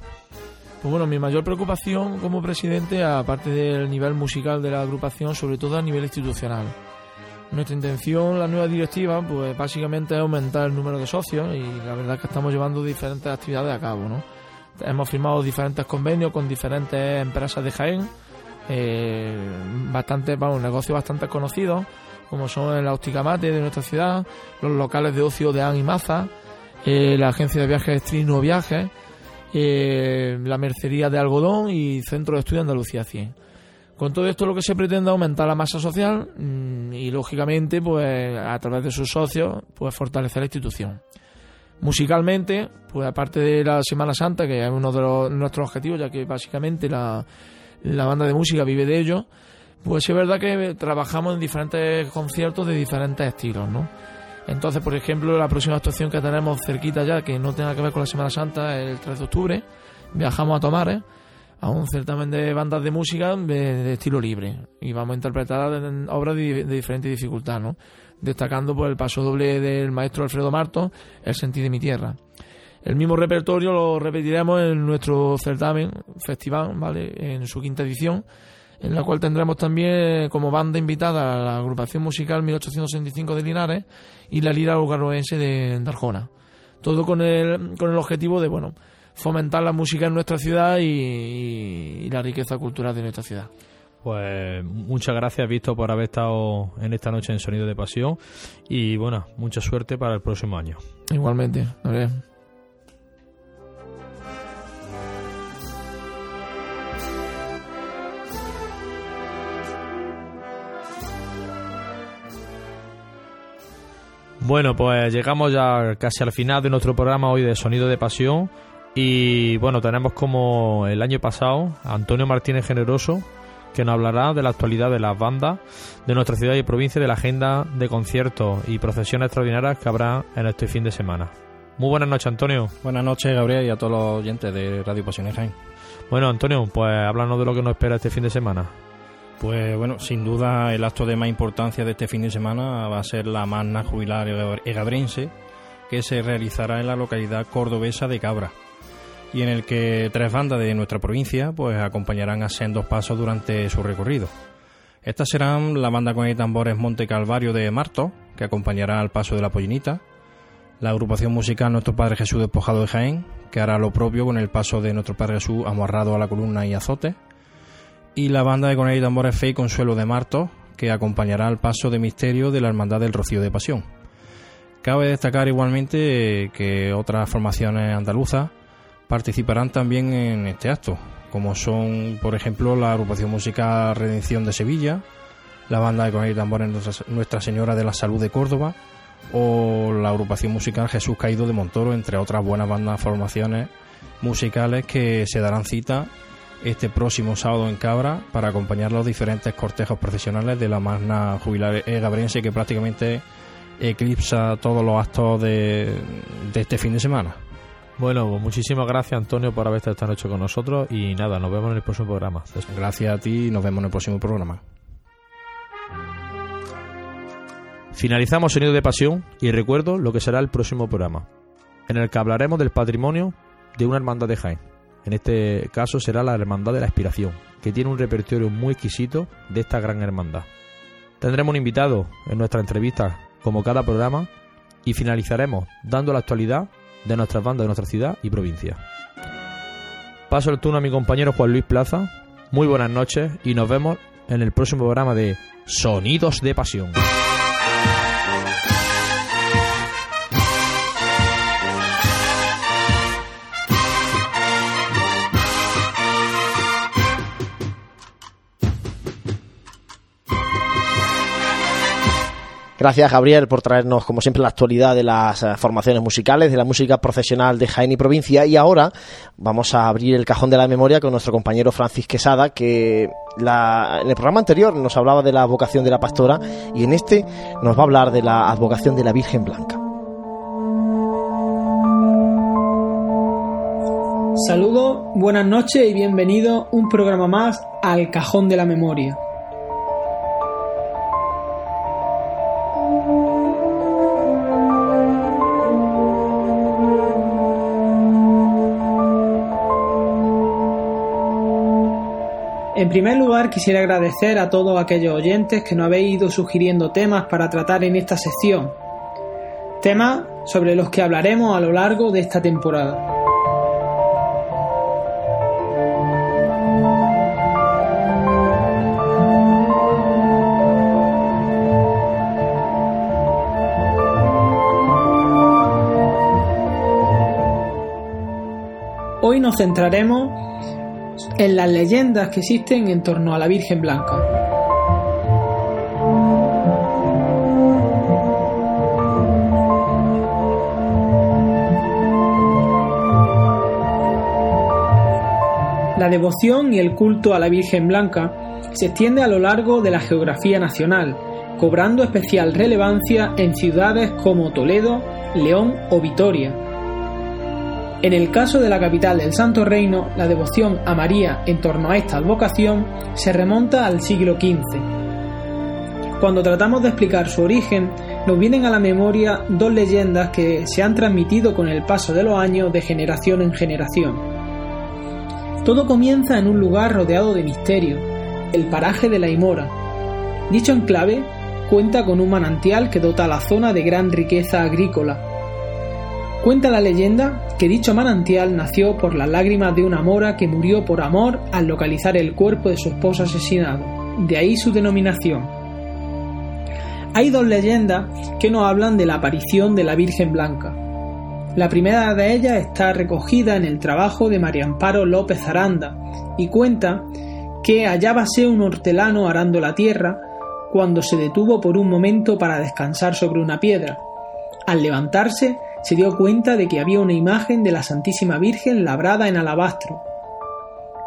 Pues bueno, mi mayor preocupación como presidente, aparte del nivel musical de la agrupación, sobre todo a nivel institucional. Nuestra intención, la nueva directiva, pues básicamente es aumentar el número de socios y la verdad es que estamos llevando diferentes actividades a cabo, ¿no? Hemos firmado diferentes convenios con diferentes empresas de Jaén, eh, bastante, vamos, negocios bastante conocidos, como son el Óptica Mate de nuestra ciudad, los locales de ocio de An y Maza, eh, la agencia de viajes Trino Viajes, eh, la mercería de algodón y Centro de Estudio Andalucía 100. Con todo esto lo que se pretende es aumentar la masa social mm, y lógicamente pues a través de sus socios pues fortalecer la institución. Musicalmente, pues aparte de la Semana Santa, que es uno de nuestros objetivos, ya que básicamente la, banda de música vive de ello, pues es verdad que trabajamos en diferentes conciertos de diferentes estilos, ¿no? Entonces, por ejemplo, la próxima actuación que tenemos cerquita ya, que no tenga que ver con la Semana Santa, el 3 de octubre. Viajamos a Tomares, a un certamen de bandas de música de, estilo libre. Y vamos a interpretar obras de, diferente dificultad, ¿no? Destacando pues, el paso doble del maestro Alfredo Marto, El sentir de mi tierra. El mismo repertorio lo repetiremos en nuestro certamen, festival, ¿vale? En su quinta edición en la cual tendremos también como banda invitada a la agrupación musical 1865 de Linares y la Lira Lugarnoense de Darjona. Todo con el, con el objetivo de, bueno, fomentar la música en nuestra ciudad y, la riqueza cultural de nuestra ciudad. Pues muchas gracias, Víctor, por haber estado en esta noche en Sonido de Pasión y, bueno, mucha suerte para el próximo año. Igualmente, a ver. Bueno, pues llegamos ya casi al final de nuestro programa hoy de Sonido de Pasión. Y bueno, tenemos como el año pasado Antonio Martínez Generoso, que nos hablará de la actualidad de las bandas de nuestra ciudad y provincia, de la agenda de conciertos y procesiones extraordinarias que habrá en este fin de semana. Muy buenas noches, Antonio. Buenas noches, Gabriel, y a todos los oyentes de Radio Pasión Jaén. Bueno, Antonio, pues háblanos de lo que nos espera este fin de semana. Pues bueno, sin duda el acto de más importancia de este fin de semana va a ser la magna jubilar egabrense que se realizará en la localidad cordobesa de Cabra y en el que tres bandas de nuestra provincia pues acompañarán a sendos pasos durante su recorrido. Estas serán la banda con el tambores Monte Calvario de Marto, que acompañará al paso de la Pollinita, la agrupación musical Nuestro Padre Jesús Despojado de Jaén, que hará lo propio con el paso de Nuestro Padre Jesús amarrado a la columna y azote, y la banda de Conel y Tambores Fe y Consuelo de Marto, que acompañará al paso de misterio de la Hermandad del Rocío de Pasión. Cabe destacar igualmente que otras formaciones andaluzas participarán también en este acto, como son, por ejemplo, la agrupación musical Redención de Sevilla, la banda de Conel y Tambores Nuestra Señora de la Salud de Córdoba, o la agrupación musical Jesús Caído de Montoro, entre otras buenas bandas formaciones musicales que se darán cita este próximo sábado en Cabra para acompañar los diferentes cortejos profesionales de la magna jubilar gabriense que prácticamente eclipsa todos los actos de, este fin de semana. Bueno, pues muchísimas gracias Antonio por haber estado esta noche con nosotros y nada, nos vemos en el próximo programa. Gracias a ti y nos vemos en el próximo programa. Finalizamos Sonido de Pasión y recuerdo lo que será el próximo programa, en el que hablaremos del patrimonio de una hermandad de Jaén. En este caso será la Hermandad de la Expiración, que tiene un repertorio muy exquisito de esta gran hermandad. Tendremos un invitado en nuestra entrevista, como cada programa, y finalizaremos dando la actualidad de nuestras bandas de nuestra ciudad y provincia. Paso el turno a mi compañero Juan Luis Plaza. Muy buenas noches y nos vemos en el próximo programa de Sonidos de Pasión. Gracias, Gabriel, por traernos, como siempre, la actualidad de las eh, formaciones musicales, de la música profesional de Jaén y provincia. Y ahora vamos a abrir el cajón de la memoria con nuestro compañero Francis Quesada, que en el programa anterior nos hablaba de la vocación de la pastora y en este nos va a hablar de la advocación de la Virgen Blanca. Saludos, buenas noches y bienvenido un programa más al Cajón de la Memoria. En primer lugar, quisiera agradecer a todos aquellos oyentes que nos habéis ido sugiriendo temas para tratar en esta sección, temas sobre los que hablaremos a lo largo de esta temporada. Hoy nos centraremos en las leyendas que existen en torno a la Virgen Blanca. La devoción y el culto a la Virgen Blanca se extiende a lo largo de la geografía nacional, cobrando especial relevancia en ciudades como Toledo, León o Vitoria, en el caso de la capital del Santo Reino, la devoción a María en torno a esta advocación se remonta al siglo XV. Cuando tratamos de explicar su origen, nos vienen a la memoria dos leyendas que se han transmitido con el paso de los años de generación en generación. Todo comienza en un lugar rodeado de misterio, el paraje de la Imora. Dicho enclave cuenta con un manantial que dota a la zona de gran riqueza agrícola, Cuenta la leyenda que dicho manantial nació por las lágrimas de una mora que murió por amor al localizar el cuerpo de su esposo asesinado, de ahí su denominación. Hay dos leyendas que nos hablan de la aparición de la Virgen Blanca. La primera de ellas está recogida en el trabajo de María Amparo López Aranda y cuenta que hallábase un hortelano arando la tierra cuando se detuvo por un momento para descansar sobre una piedra. Al levantarse, se dio cuenta de que había una imagen de la Santísima Virgen labrada en alabastro.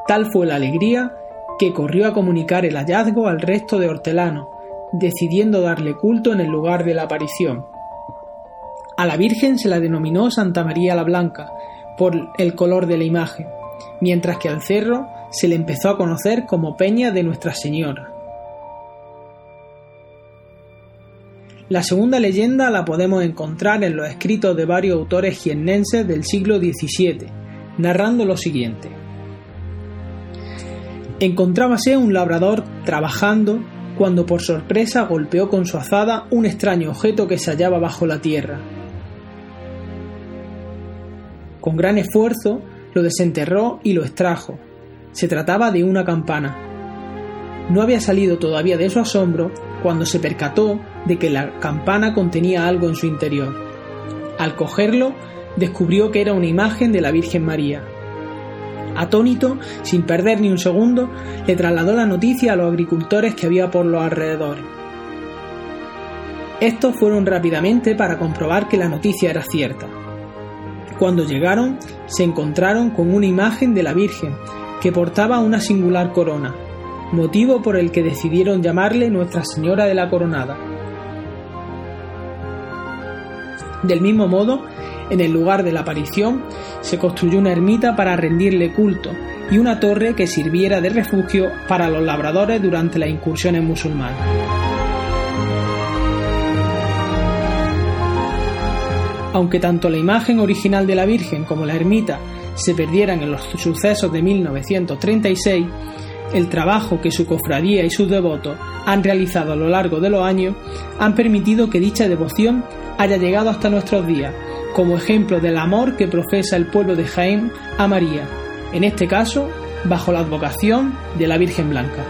Tal fue la alegría que corrió a comunicar el hallazgo al resto de hortelanos, decidiendo darle culto en el lugar de la aparición. A la Virgen se la denominó Santa María la Blanca, por el color de la imagen, mientras que al cerro se le empezó a conocer como Peña de Nuestra Señora. La segunda leyenda la podemos encontrar en los escritos de varios autores jiennenses del siglo XVII, narrando lo siguiente. Encontrábase un labrador trabajando cuando por sorpresa golpeó con su azada un extraño objeto que se hallaba bajo la tierra. Con gran esfuerzo lo desenterró y lo extrajo. Se trataba de una campana. No había salido todavía de su asombro cuando se percató de que la campana contenía algo en su interior. Al cogerlo, descubrió que era una imagen de la Virgen María. Atónito, sin perder ni un segundo, le trasladó la noticia a los agricultores que había por los alrededores. Estos fueron rápidamente para comprobar que la noticia era cierta. Cuando llegaron, se encontraron con una imagen de la Virgen, que portaba una singular corona, motivo por el que decidieron llamarle Nuestra Señora de la Coronada. Del mismo modo, en el lugar de la aparición se construyó una ermita para rendirle culto y una torre que sirviera de refugio para los labradores durante las incursiones musulmanas. Aunque tanto la imagen original de la Virgen como la ermita se perdieran en los sucesos de 1936, el trabajo que su cofradía y sus devotos han realizado a lo largo de los años han permitido que dicha devoción haya llegado hasta nuestros días, como ejemplo del amor que profesa el pueblo de Jaén a María, en este caso bajo la advocación de la Virgen Blanca.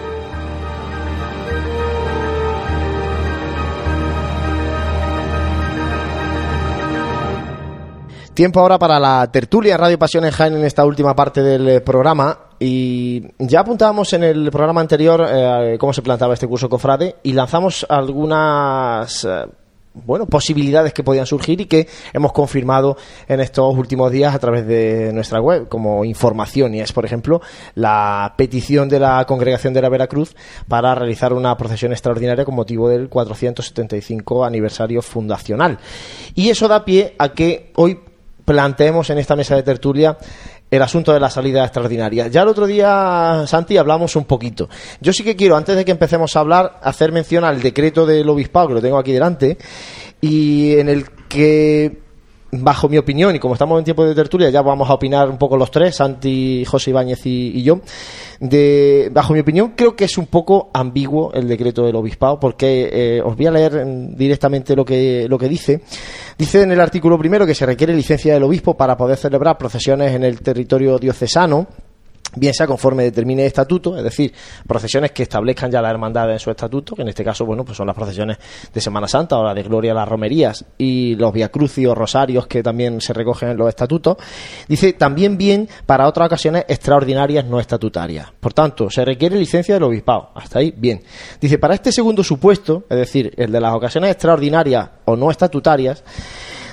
Tiempo ahora para la tertulia Radio Pasión Jaén en esta última parte del eh, programa. Y ya apuntábamos en el programa anterior eh, cómo se plantaba este curso Cofrade y lanzamos algunas eh, bueno, posibilidades que podían surgir y que hemos confirmado en estos últimos días a través de nuestra web como información y es, por ejemplo, la petición de la Congregación de la Veracruz para realizar una procesión extraordinaria con motivo del 475 aniversario fundacional. Y eso da pie a que hoy planteemos en esta mesa de tertulia el asunto de la salida extraordinaria. Ya el otro día, Santi, hablamos un poquito. Yo sí que quiero, antes de que empecemos a hablar, hacer mención al decreto del obispado, que lo tengo aquí delante, y en el que bajo mi opinión, y como estamos en tiempo de tertulia, ya vamos a opinar un poco los tres, Santi, José Ibáñez y, y yo. De, bajo mi opinión, creo que es un poco ambiguo el decreto del obispado, porque eh, os voy a leer mm, directamente lo que, lo que dice. Dice en el artículo primero que se requiere licencia del obispo para poder celebrar procesiones en el territorio diocesano bien sea conforme determine el estatuto, es decir, procesiones que establezcan ya la hermandad en su estatuto, que en este caso, bueno, pues son las procesiones de Semana Santa o la de Gloria a las Romerías y los Crucios, Rosarios que también se recogen en los estatutos. Dice también bien para otras ocasiones extraordinarias no estatutarias. Por tanto, se requiere licencia del obispado. Hasta ahí, bien. Dice, para este segundo supuesto, es decir, el de las ocasiones extraordinarias o no estatutarias,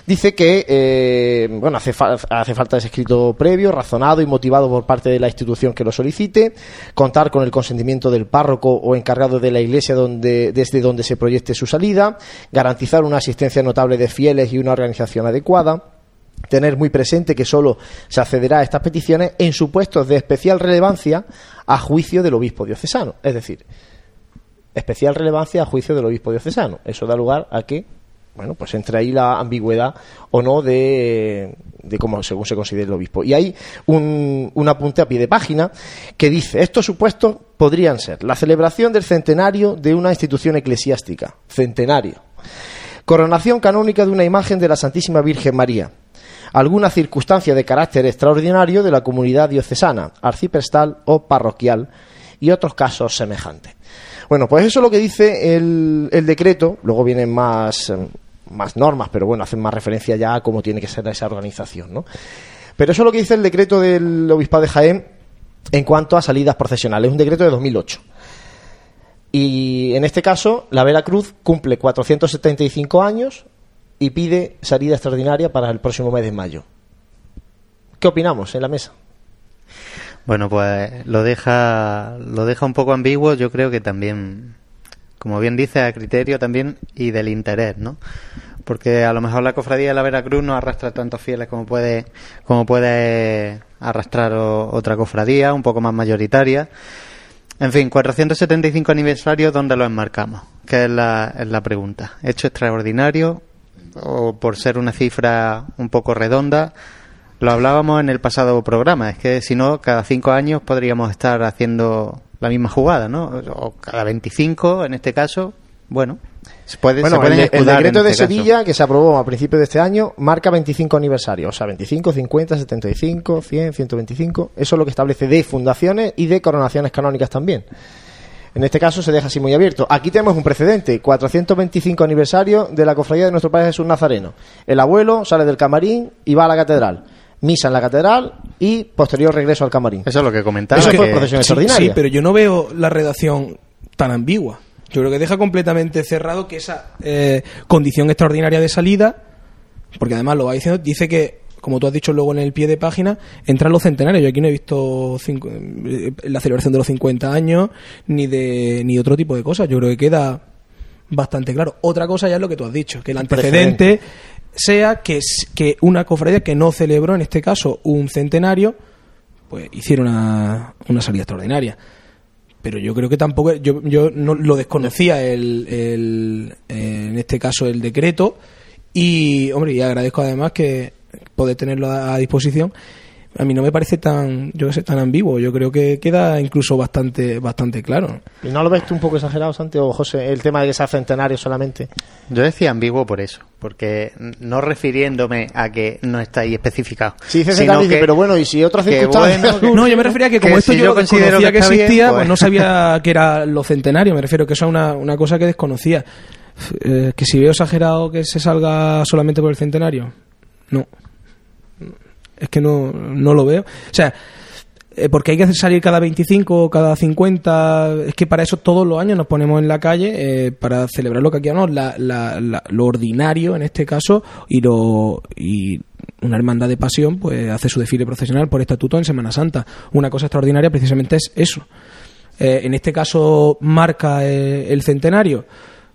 dice que eh, bueno hace, hace falta ese escrito previo, razonado y motivado por parte de la institución que lo solicite, contar con el consentimiento del párroco o encargado de la iglesia donde, desde donde se proyecte su salida, garantizar una asistencia notable de fieles y una organización adecuada tener muy presente que solo se accederá a estas peticiones en supuestos de especial relevancia a juicio del obispo diocesano. Es decir, especial relevancia a juicio del obispo diocesano. Eso da lugar a que bueno, pues entre ahí la ambigüedad o no de, de cómo según se considere el obispo. Y hay un, un, apunte a pie de página que dice, estos supuestos podrían ser la celebración del centenario de una institución eclesiástica, centenario, coronación canónica de una imagen de la Santísima Virgen María, alguna circunstancia de carácter extraordinario de la comunidad diocesana, arciprestal o parroquial, y otros casos semejantes. Bueno, pues eso es lo que dice el, el decreto, luego vienen más, más normas, pero bueno, hacen más referencia ya a cómo tiene que ser esa organización, ¿no? Pero eso es lo que dice el decreto del Obispado de Jaén en cuanto a salidas procesionales, es un decreto de 2008. Y en este caso, la Veracruz cumple 475 años y pide salida extraordinaria para el próximo mes de mayo. ¿Qué opinamos en la mesa? Bueno, pues lo deja, lo deja un poco ambiguo, yo creo que también como bien dice, a criterio también y del interés, ¿no? Porque a lo mejor la cofradía de la Veracruz no arrastra tantos fieles como puede, como puede arrastrar otra cofradía, un poco más mayoritaria. En fin, 475 aniversarios, ¿dónde lo enmarcamos? Que es la, es la pregunta. ¿Hecho extraordinario o por ser una cifra un poco redonda? Lo hablábamos en el pasado programa, es que si no, cada cinco años podríamos estar haciendo la misma jugada, ¿no? O cada 25, en este caso, bueno, se puede bueno, el, decreto de este Sevilla, que se aprobó a principios de este año, marca 25 aniversarios, o sea, 25, 50, 75, 100, 125, eso es lo que establece de fundaciones y de coronaciones canónicas también. En este caso se deja así muy abierto. Aquí tenemos un precedente, 425 aniversario de la cofradía de nuestro Padre Jesús Nazareno. El abuelo sale del camarín y va a la catedral misa en la catedral y posterior regreso al camarín. Eso es lo que comentaba. Eso fue procesión extraordinaria. Sí, pero yo no veo la redacción tan ambigua. Yo creo que deja completamente cerrado que esa eh, condición extraordinaria de salida, porque además lo va diciendo, dice que, como tú has dicho luego en el pie de página, entran los centenarios. Yo aquí no he visto eh, la celebración de los 50 años ni de ni otro tipo de cosas. Yo creo que queda bastante claro. Otra cosa ya es lo que tú has dicho, que el antecedente sea que, que una cofradía que no celebró, en este caso, un centenario, pues hiciera una, una salida extraordinaria. Pero yo creo que tampoco, yo, yo no lo desconocía el, el, en este caso el decreto y, hombre, y agradezco además que poder tenerlo a disposición a mí no me parece tan, yo que sé, tan ambiguo. Yo creo que queda incluso bastante, bastante claro. ¿Y no lo ves tú un poco exagerado, Santiago, José, el tema de que sea centenario solamente? Yo decía ambiguo por eso, porque no refiriéndome a que no está ahí especificado. Sí, dice centenario, pero bueno, y si otras circunstancias... (laughs) no, yo me refería a que como esto yo, conocía que, existía, pues... no sabía (laughs) que era lo centenario. Me refiero que eso es una, una cosa que desconocía. Eh, que si veo exagerado que se salga solamente por el centenario, no es que no, no lo veo. O sea, eh, porque hay que salir cada 25 o cada 50, es que para eso todos los años nos ponemos en la calle eh, para celebrar lo que aquí hablamos, la, la, lo ordinario en este caso y lo y una hermandad de pasión pues hace su desfile profesional por estatuto en Semana Santa. Una cosa extraordinaria precisamente es eso. Eh, en este caso marca el centenario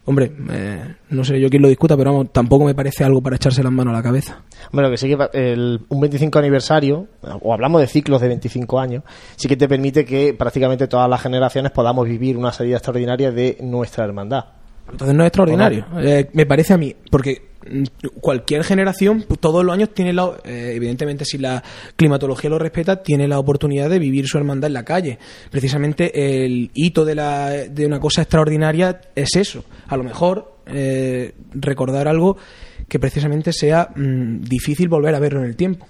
Hombre, eh, no sé yo quién lo discuta, pero tampoco me parece algo para echarse las manos a la cabeza. Bueno, que sí que el, un 25 aniversario, o hablamos de ciclos de 25 años, sí que te permite que prácticamente todas las generaciones podamos vivir una salida extraordinaria de nuestra hermandad. Entonces no es extraordinario. Eh, me parece a mí, porque cualquier generación pues, todos los años tiene la, eh, evidentemente si la climatología lo respeta tiene la oportunidad de vivir su hermandad en la calle. Precisamente el hito de, la, de una cosa extraordinaria es eso. A lo mejor eh, recordar algo que precisamente sea mm, difícil volver a verlo en el tiempo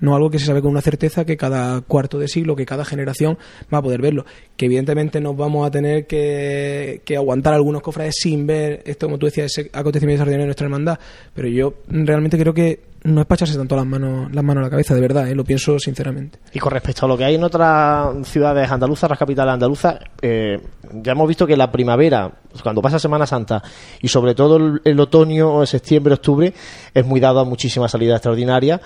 no algo que se sabe con una certeza que cada cuarto de siglo, que cada generación va a poder verlo. Que evidentemente nos vamos a tener que, que aguantar algunos cofrades sin ver esto, como tú decías, ese acontecimiento extraordinario de nuestra hermandad. Pero yo realmente creo que no es para tanto las manos, las manos a la cabeza, de verdad, ¿eh? lo pienso sinceramente. Y con respecto a lo que hay en otras ciudades andaluzas, las capitales andaluzas, eh, ya hemos visto que la primavera, cuando pasa Semana Santa, y sobre todo el, el otoño, septiembre, octubre, es muy dado a muchísimas salidas extraordinarias.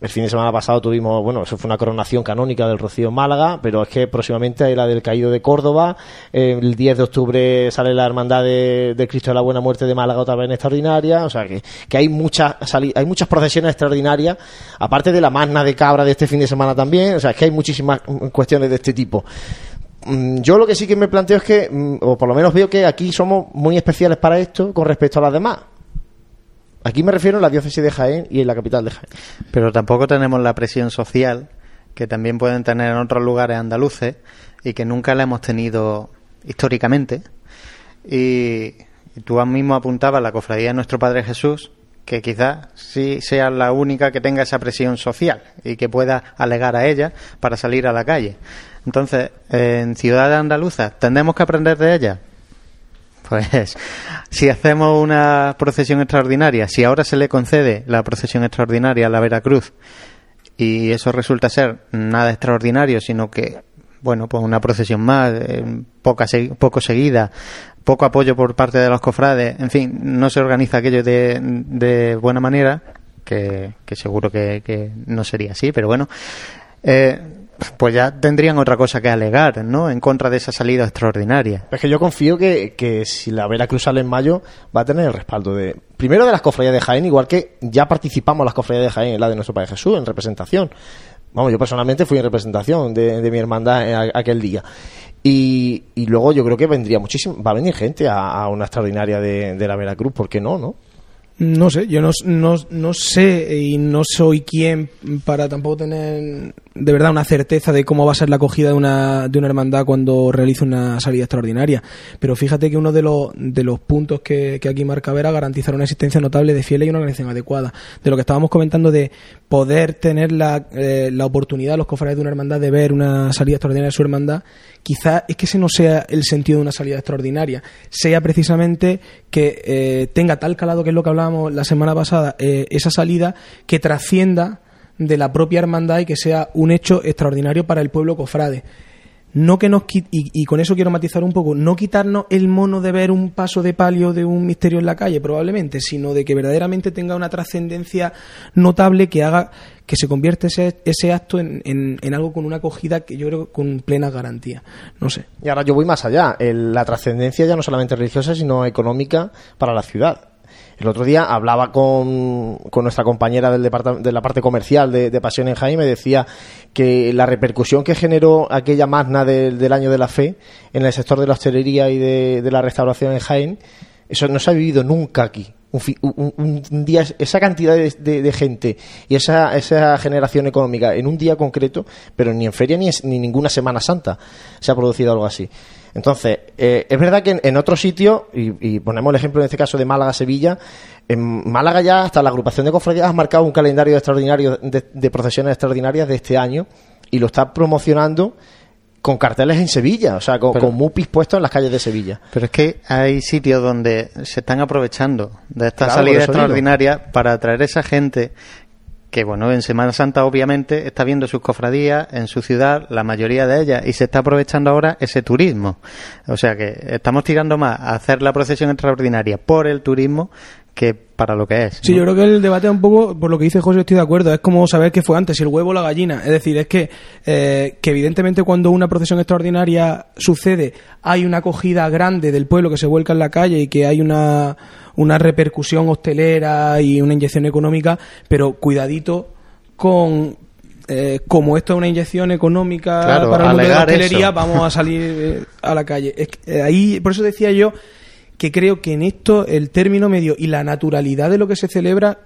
El fin de semana pasado tuvimos, bueno, eso fue una coronación canónica del Rocío Málaga, pero es que próximamente hay la del Caído de Córdoba. Eh, el 10 de octubre sale la Hermandad de, Cristo de la Buena Muerte de Málaga otra vez extraordinaria. O sea que, que hay, muchas hay muchas procesiones extraordinarias, aparte de la magna de cabra de este fin de semana también. O sea, es que hay muchísimas cuestiones de este tipo. Mm, Yo lo que sí que me planteo es que, mm, o por lo menos veo que aquí somos muy especiales para esto con respecto a las demás. Aquí me refiero a la diócesis de Jaén y en la capital de Jaén. Pero tampoco tenemos la presión social que también pueden tener en otros lugares andaluces y que nunca la hemos tenido históricamente. Y, y tú mismo apuntabas la cofradía de nuestro Padre Jesús, que quizás sí sea la única que tenga esa presión social y que pueda alegar a ella para salir a la calle. Entonces, en ciudades andaluzas, ¿tendemos que aprender de ella? Pues si hacemos una procesión extraordinaria, si ahora se le concede la procesión extraordinaria a la Veracruz y eso resulta ser nada extraordinario, sino que, bueno, pues una procesión más, eh, poca, poco seguida, poco apoyo por parte de los cofrades, en fin, no se organiza aquello de, de buena manera, que, que seguro que, que no sería así, pero bueno, eh, pues ya tendrían otra cosa que alegar, ¿no? En contra de esa salida extraordinaria. Es que yo confío que, que si la Veracruz sale en mayo va a tener el respaldo de primero de las cofradías de Jaén, igual que ya participamos las cofradías de Jaén la de nuestro Padre Jesús en representación. Vamos, yo personalmente fui en representación de, de mi hermandad en aquel día. Y, y luego yo creo que vendría muchísimo, va a venir gente a, a una extraordinaria de, de la Veracruz, ¿por qué no, no? No sé, yo no, no, no sé y no soy quien para tampoco tener de verdad una certeza de cómo va a ser la acogida de una, de una hermandad cuando realice una salida extraordinaria. Pero fíjate que uno de los, de los puntos que, que aquí marca era garantizar una existencia notable de fieles y una organización adecuada. De lo que estábamos comentando de poder tener la, eh, la oportunidad, los cofrades de una hermandad, de ver una salida extraordinaria de su hermandad, quizás es que ese no sea el sentido de una salida extraordinaria, sea precisamente que eh, tenga tal calado que es lo que hablábamos la semana pasada, eh, esa salida que trascienda de la propia hermandad y que sea un hecho extraordinario para el pueblo cofrade. No que nos y, y con eso quiero matizar un poco, no quitarnos el mono de ver un paso de palio de un misterio en la calle, probablemente, sino de que verdaderamente tenga una trascendencia notable que haga que se convierta ese, ese acto en, en- en algo con una acogida que yo creo con plena garantía. No sé. Y ahora yo voy más allá. La trascendencia ya no solamente religiosa, sino económica para la ciudad. El otro día hablaba con, nuestra compañera del de la parte comercial de, Pasión en Jaén y me decía que la repercusión que generó aquella magna del- año de la fe en el sector de la hostelería y de, la restauración en Jaén, eso no se ha vivido nunca aquí. Un, un- un- día, esa cantidad de, de- gente y esa, esa generación económica en un día concreto, pero ni en feria ni, es- ni ninguna Semana Santa se ha producido algo así. Entonces, eh, es verdad que en, en otros sitios, y, y ponemos el ejemplo en este caso de Málaga-Sevilla, en Málaga ya hasta la agrupación de cofradías ha marcado un calendario extraordinario de, de procesiones extraordinarias de este año y lo está promocionando con carteles en Sevilla, o sea, con, Pero- con mupis puestos en las calles de Sevilla. Pero es que hay sitios donde se están aprovechando de esta Claro, salida extraordinaria para atraer esa gente que, bueno, en Semana Santa obviamente está viendo sus cofradías en su ciudad, la mayoría de ellas, y se está aprovechando ahora ese turismo. O sea que estamos tirando más a hacer la procesión extraordinaria por el turismo que para lo que es. Sí, ¿no? yo creo que el debate un poco, por lo que dice José, estoy de acuerdo. Es como saber qué fue antes, si el huevo o la gallina. Es decir, es que, eh, que evidentemente cuando una procesión extraordinaria sucede, hay una acogida grande del pueblo que se vuelca en la calle y que hay una, una repercusión hostelera y una inyección económica, pero cuidadito con. eh, como esto es una inyección económica Claro, para el mundo de la hostelería, eso. vamos a (laughs) salir eh, a la calle. Es que, eh, ahí, por eso decía yo que creo que en esto el término medio y la naturalidad de lo que se celebra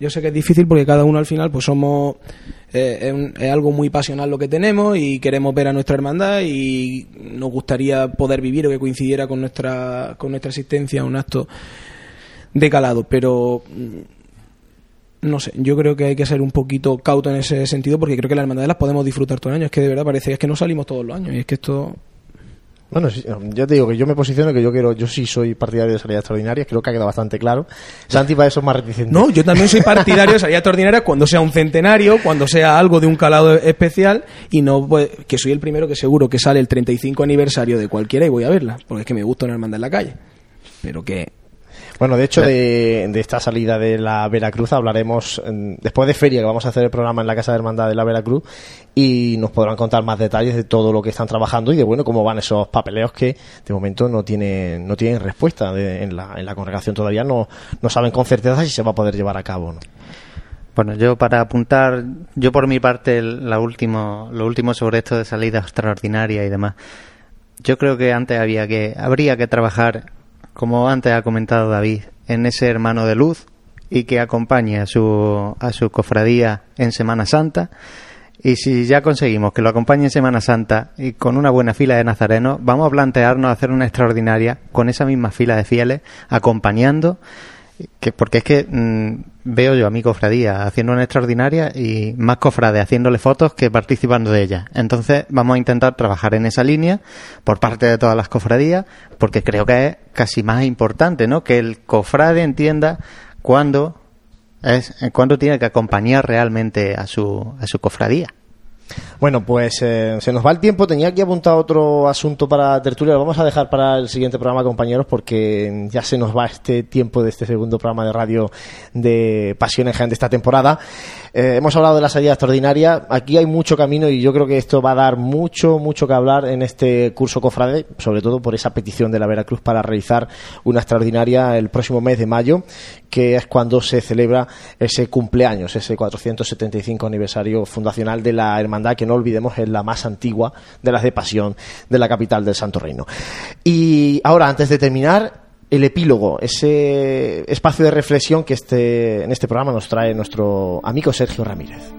yo sé que es difícil porque cada uno al final pues somos eh, es, un- es algo muy pasional lo que tenemos y queremos ver a nuestra hermandad y nos gustaría poder vivir o que coincidiera con nuestra con nuestra existencia un acto de calado pero mm, no sé yo creo que hay que ser un poquito cauto en ese sentido porque creo que las hermandades las podemos disfrutar todo el año es que de verdad parece es que no salimos todos los años y es que esto Bueno, yo te digo que yo me posiciono que yo quiero, yo sí soy partidario de salidas extraordinarias, creo que ha quedado bastante claro. Santi para eso es más reticente. No, yo también soy partidario de salidas extraordinarias cuando sea un centenario, cuando sea algo de un calado especial y no pues, que soy el primero que seguro que sale el 35 aniversario de cualquiera y voy a verla, porque es que me gusta una hermandad en la calle. Pero que Bueno, de hecho, de, de esta salida de la Veracruz hablaremos mm, después de feria, que vamos a hacer el programa en la Casa de Hermandad de la Veracruz, y nos podrán contar más detalles de todo lo que están trabajando y de bueno cómo van esos papeleos que de momento no tienen, no tienen respuesta de- en, la, en la congregación todavía, no, no saben con certeza si se va a poder llevar a cabo. ¿no? Bueno, yo para apuntar, yo por mi parte, la último, lo último sobre esto de salida extraordinaria y demás. Yo creo que antes había que, habría que trabajar, como antes ha comentado David, en ese hermano de luz y que acompañe a su, a su cofradía en Semana Santa. Y si ya conseguimos que lo acompañe en Semana Santa y con una buena fila de nazarenos, vamos a plantearnos hacer una extraordinaria con esa misma fila de fieles, acompañando que porque es que mm, veo yo a mi cofradía haciendo una extraordinaria y más cofrades haciéndole fotos que participando de ella. Entonces vamos a intentar trabajar en esa línea por parte de todas las cofradías porque creo que es casi más importante, ¿no? Que el cofrade entienda cuándo es cuándo tiene que acompañar realmente a su a su cofradía. Bueno, pues eh, se nos va el tiempo. Tenía aquí apuntado otro asunto para tertulia. Lo vamos a dejar para el siguiente programa, compañeros, porque ya se nos va este tiempo de este segundo programa de radio de Jaén de esta temporada. Eh, hemos hablado de la salida extraordinaria. Aquí hay mucho camino y yo creo que esto va a dar mucho, mucho que hablar en este curso cofrade, sobre todo por esa petición de la Veracruz para realizar una extraordinaria el próximo mes de mayo, que es cuando se celebra ese cumpleaños, ese 475 aniversario fundacional de la hermandad, que no olvidemos es la más antigua de las de Pasión de la capital del Santo Reino. Y ahora, antes de terminar, el epílogo, ese espacio de reflexión que este, en este programa nos trae nuestro amigo Sergio Ramírez.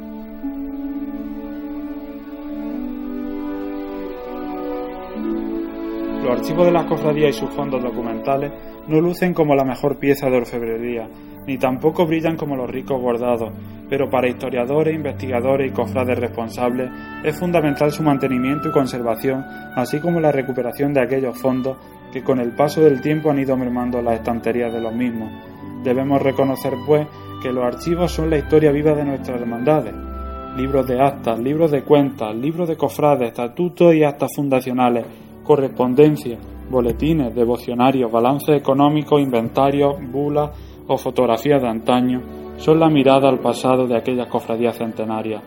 Los archivos de las cofradías y sus fondos documentales no lucen como la mejor pieza de orfebrería, ni tampoco brillan como los ricos bordados, pero para historiadores, investigadores y cofrades responsables es fundamental su mantenimiento y conservación, así como la recuperación de aquellos fondos que con el paso del tiempo han ido mermando las estanterías de los mismos. Debemos reconocer, pues, que los archivos son la historia viva de nuestras hermandades. Libros de actas, libros de cuentas, libros de cofrades, estatutos y actas fundacionales, correspondencia, boletines, devocionarios, balances económicos, inventarios, bulas o fotografías de antaño son la mirada al pasado de aquellas cofradías centenarias.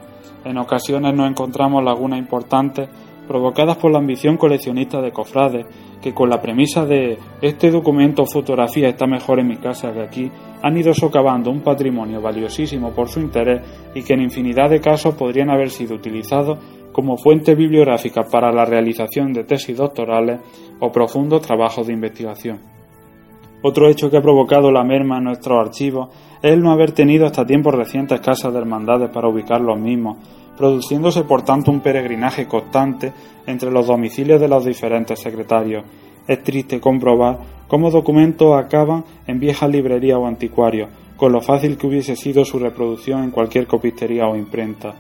En ocasiones nos encontramos lagunas importantes provocadas por la ambición coleccionista de cofrades que con la premisa de este documento o fotografía está mejor en mi casa que aquí, han ido socavando un patrimonio valiosísimo por su interés y que en infinidad de casos podrían haber sido utilizados como fuente bibliográfica para la realización de tesis doctorales o profundos trabajos de investigación. Otro hecho que ha provocado la merma en nuestros archivos es el no haber tenido hasta tiempos recientes casas de hermandades para ubicar los mismos, produciéndose por tanto un peregrinaje constante entre los domicilios de los diferentes secretarios. Es triste comprobar cómo documentos acaban en viejas librerías o anticuarios, con lo fácil que hubiese sido su reproducción en cualquier copistería o imprenta.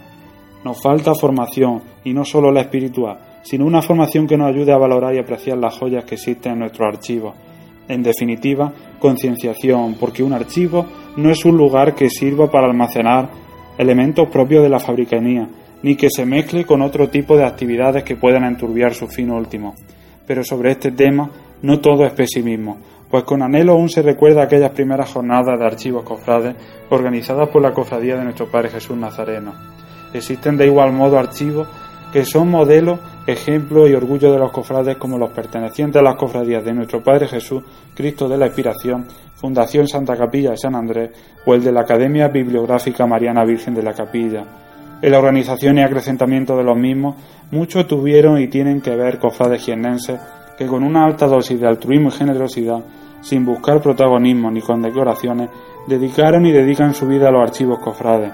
Nos falta formación, y no solo la espiritual, sino una formación que nos ayude a valorar y apreciar las joyas que existen en nuestros archivos. En definitiva, concienciación, porque un archivo no es un lugar que sirva para almacenar elementos propios de la fabricanía, ni que se mezcle con otro tipo de actividades que puedan enturbiar su fin último. Pero sobre este tema no todo es pesimismo, pues con anhelo aún se recuerda aquellas primeras jornadas de archivos cofrades organizadas por la cofradía de nuestro Padre Jesús Nazareno. Existen de igual modo archivos que son modelo, ejemplo y orgullo de los cofrades como los pertenecientes a las cofradías de nuestro Padre Jesús, Cristo de la Expiración, Fundación Santa Capilla de San Andrés o el de la Academia Bibliográfica Mariana Virgen de la Capilla. En la organización y acrecentamiento de los mismos, muchos tuvieron y tienen que ver cofrades jiennenses que con una alta dosis de altruismo y generosidad, sin buscar protagonismo ni condecoraciones, dedicaron y dedican su vida a los archivos cofrades.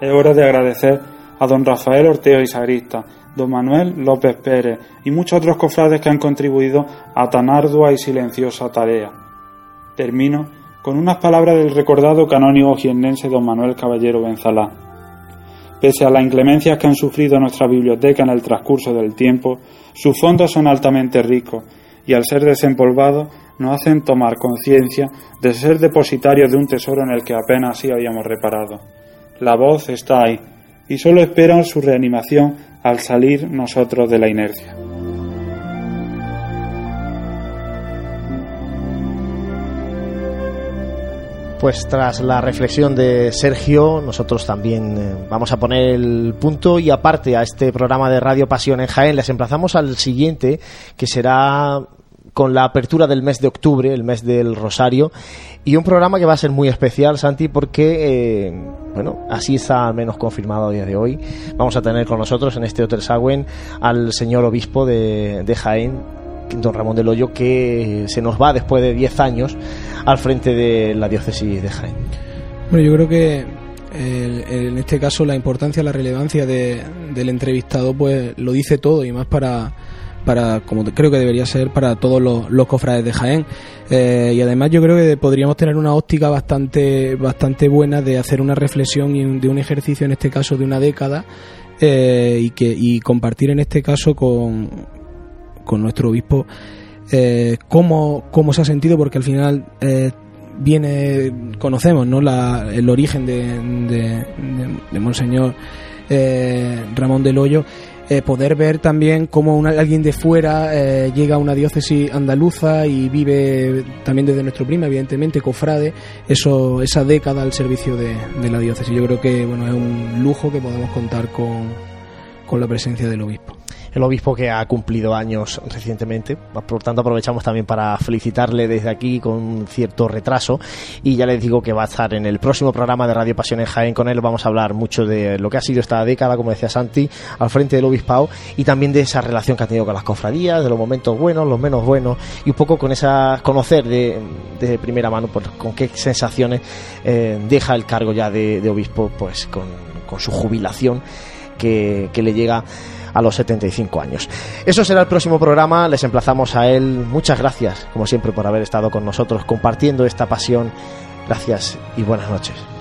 Es hora de agradecer a don Rafael Orteo y Sagrista, don Manuel López Pérez y muchos otros cofrades que han contribuido a tan ardua y silenciosa tarea. Termino con unas palabras del recordado canónigo jiennense don Manuel Caballero Benzalá. Pese a las inclemencias que han sufrido nuestra biblioteca en el transcurso del tiempo, sus fondos son altamente ricos y al ser desempolvados nos hacen tomar conciencia de ser depositarios de un tesoro en el que apenas sí habíamos reparado. La voz está ahí y solo esperan su reanimación al salir nosotros de la inercia. Pues tras la reflexión de Sergio, nosotros también eh, vamos a poner el punto y aparte a este programa de Radio Pasión en Jaén, les emplazamos al siguiente, que será con la apertura del mes de octubre, el mes del Rosario, y un programa que va a ser muy especial, Santi, porque, eh, bueno, así está al menos confirmado a día de hoy. Vamos a tener con nosotros en este Hotel Sagüen al señor obispo de, de Jaén, don Ramón del Hoyo, que se nos va después de 10 años al frente de la diócesis de Jaén. Bueno, yo creo que en este caso la importancia, la relevancia del entrevistado, pues lo dice todo y más para para como creo que debería ser para todos los, cofrades de Jaén. Eh, y además yo creo que podríamos tener una óptica bastante bastante buena de hacer una reflexión y de un ejercicio en este caso de una década eh, y que y compartir en este caso con, con nuestro obispo eh, cómo, cómo se ha sentido porque al final viene conocemos no la, el origen de, de, de, monseñor Ramón del Hoyo eh, poder ver también cómo alguien de fuera eh, llega a una diócesis andaluza y vive también desde nuestro prima, evidentemente, cofrade, eso, esa década al servicio de, de, la diócesis. Yo creo que bueno, es un lujo que podemos contar con, con la presencia del obispo el obispo que ha cumplido años recientemente. Por tanto, aprovechamos también para felicitarle desde aquí con cierto retraso. Y ya les digo que va a estar en el próximo programa de Radio Pasión en Jaén. Con él vamos a hablar mucho de lo que ha sido esta década, como decía Santi, al frente del obispado y también de esa relación que ha tenido con las cofradías, de los momentos buenos, los menos buenos y un poco con esa conocer de, de primera mano pues, con qué sensaciones eh, deja el cargo ya de, de obispo pues con, con su jubilación que, que le llega a los 75 años. Eso será el próximo programa, les emplazamos a él. Muchas gracias, como siempre, por haber estado con nosotros compartiendo esta pasión. Gracias y buenas noches.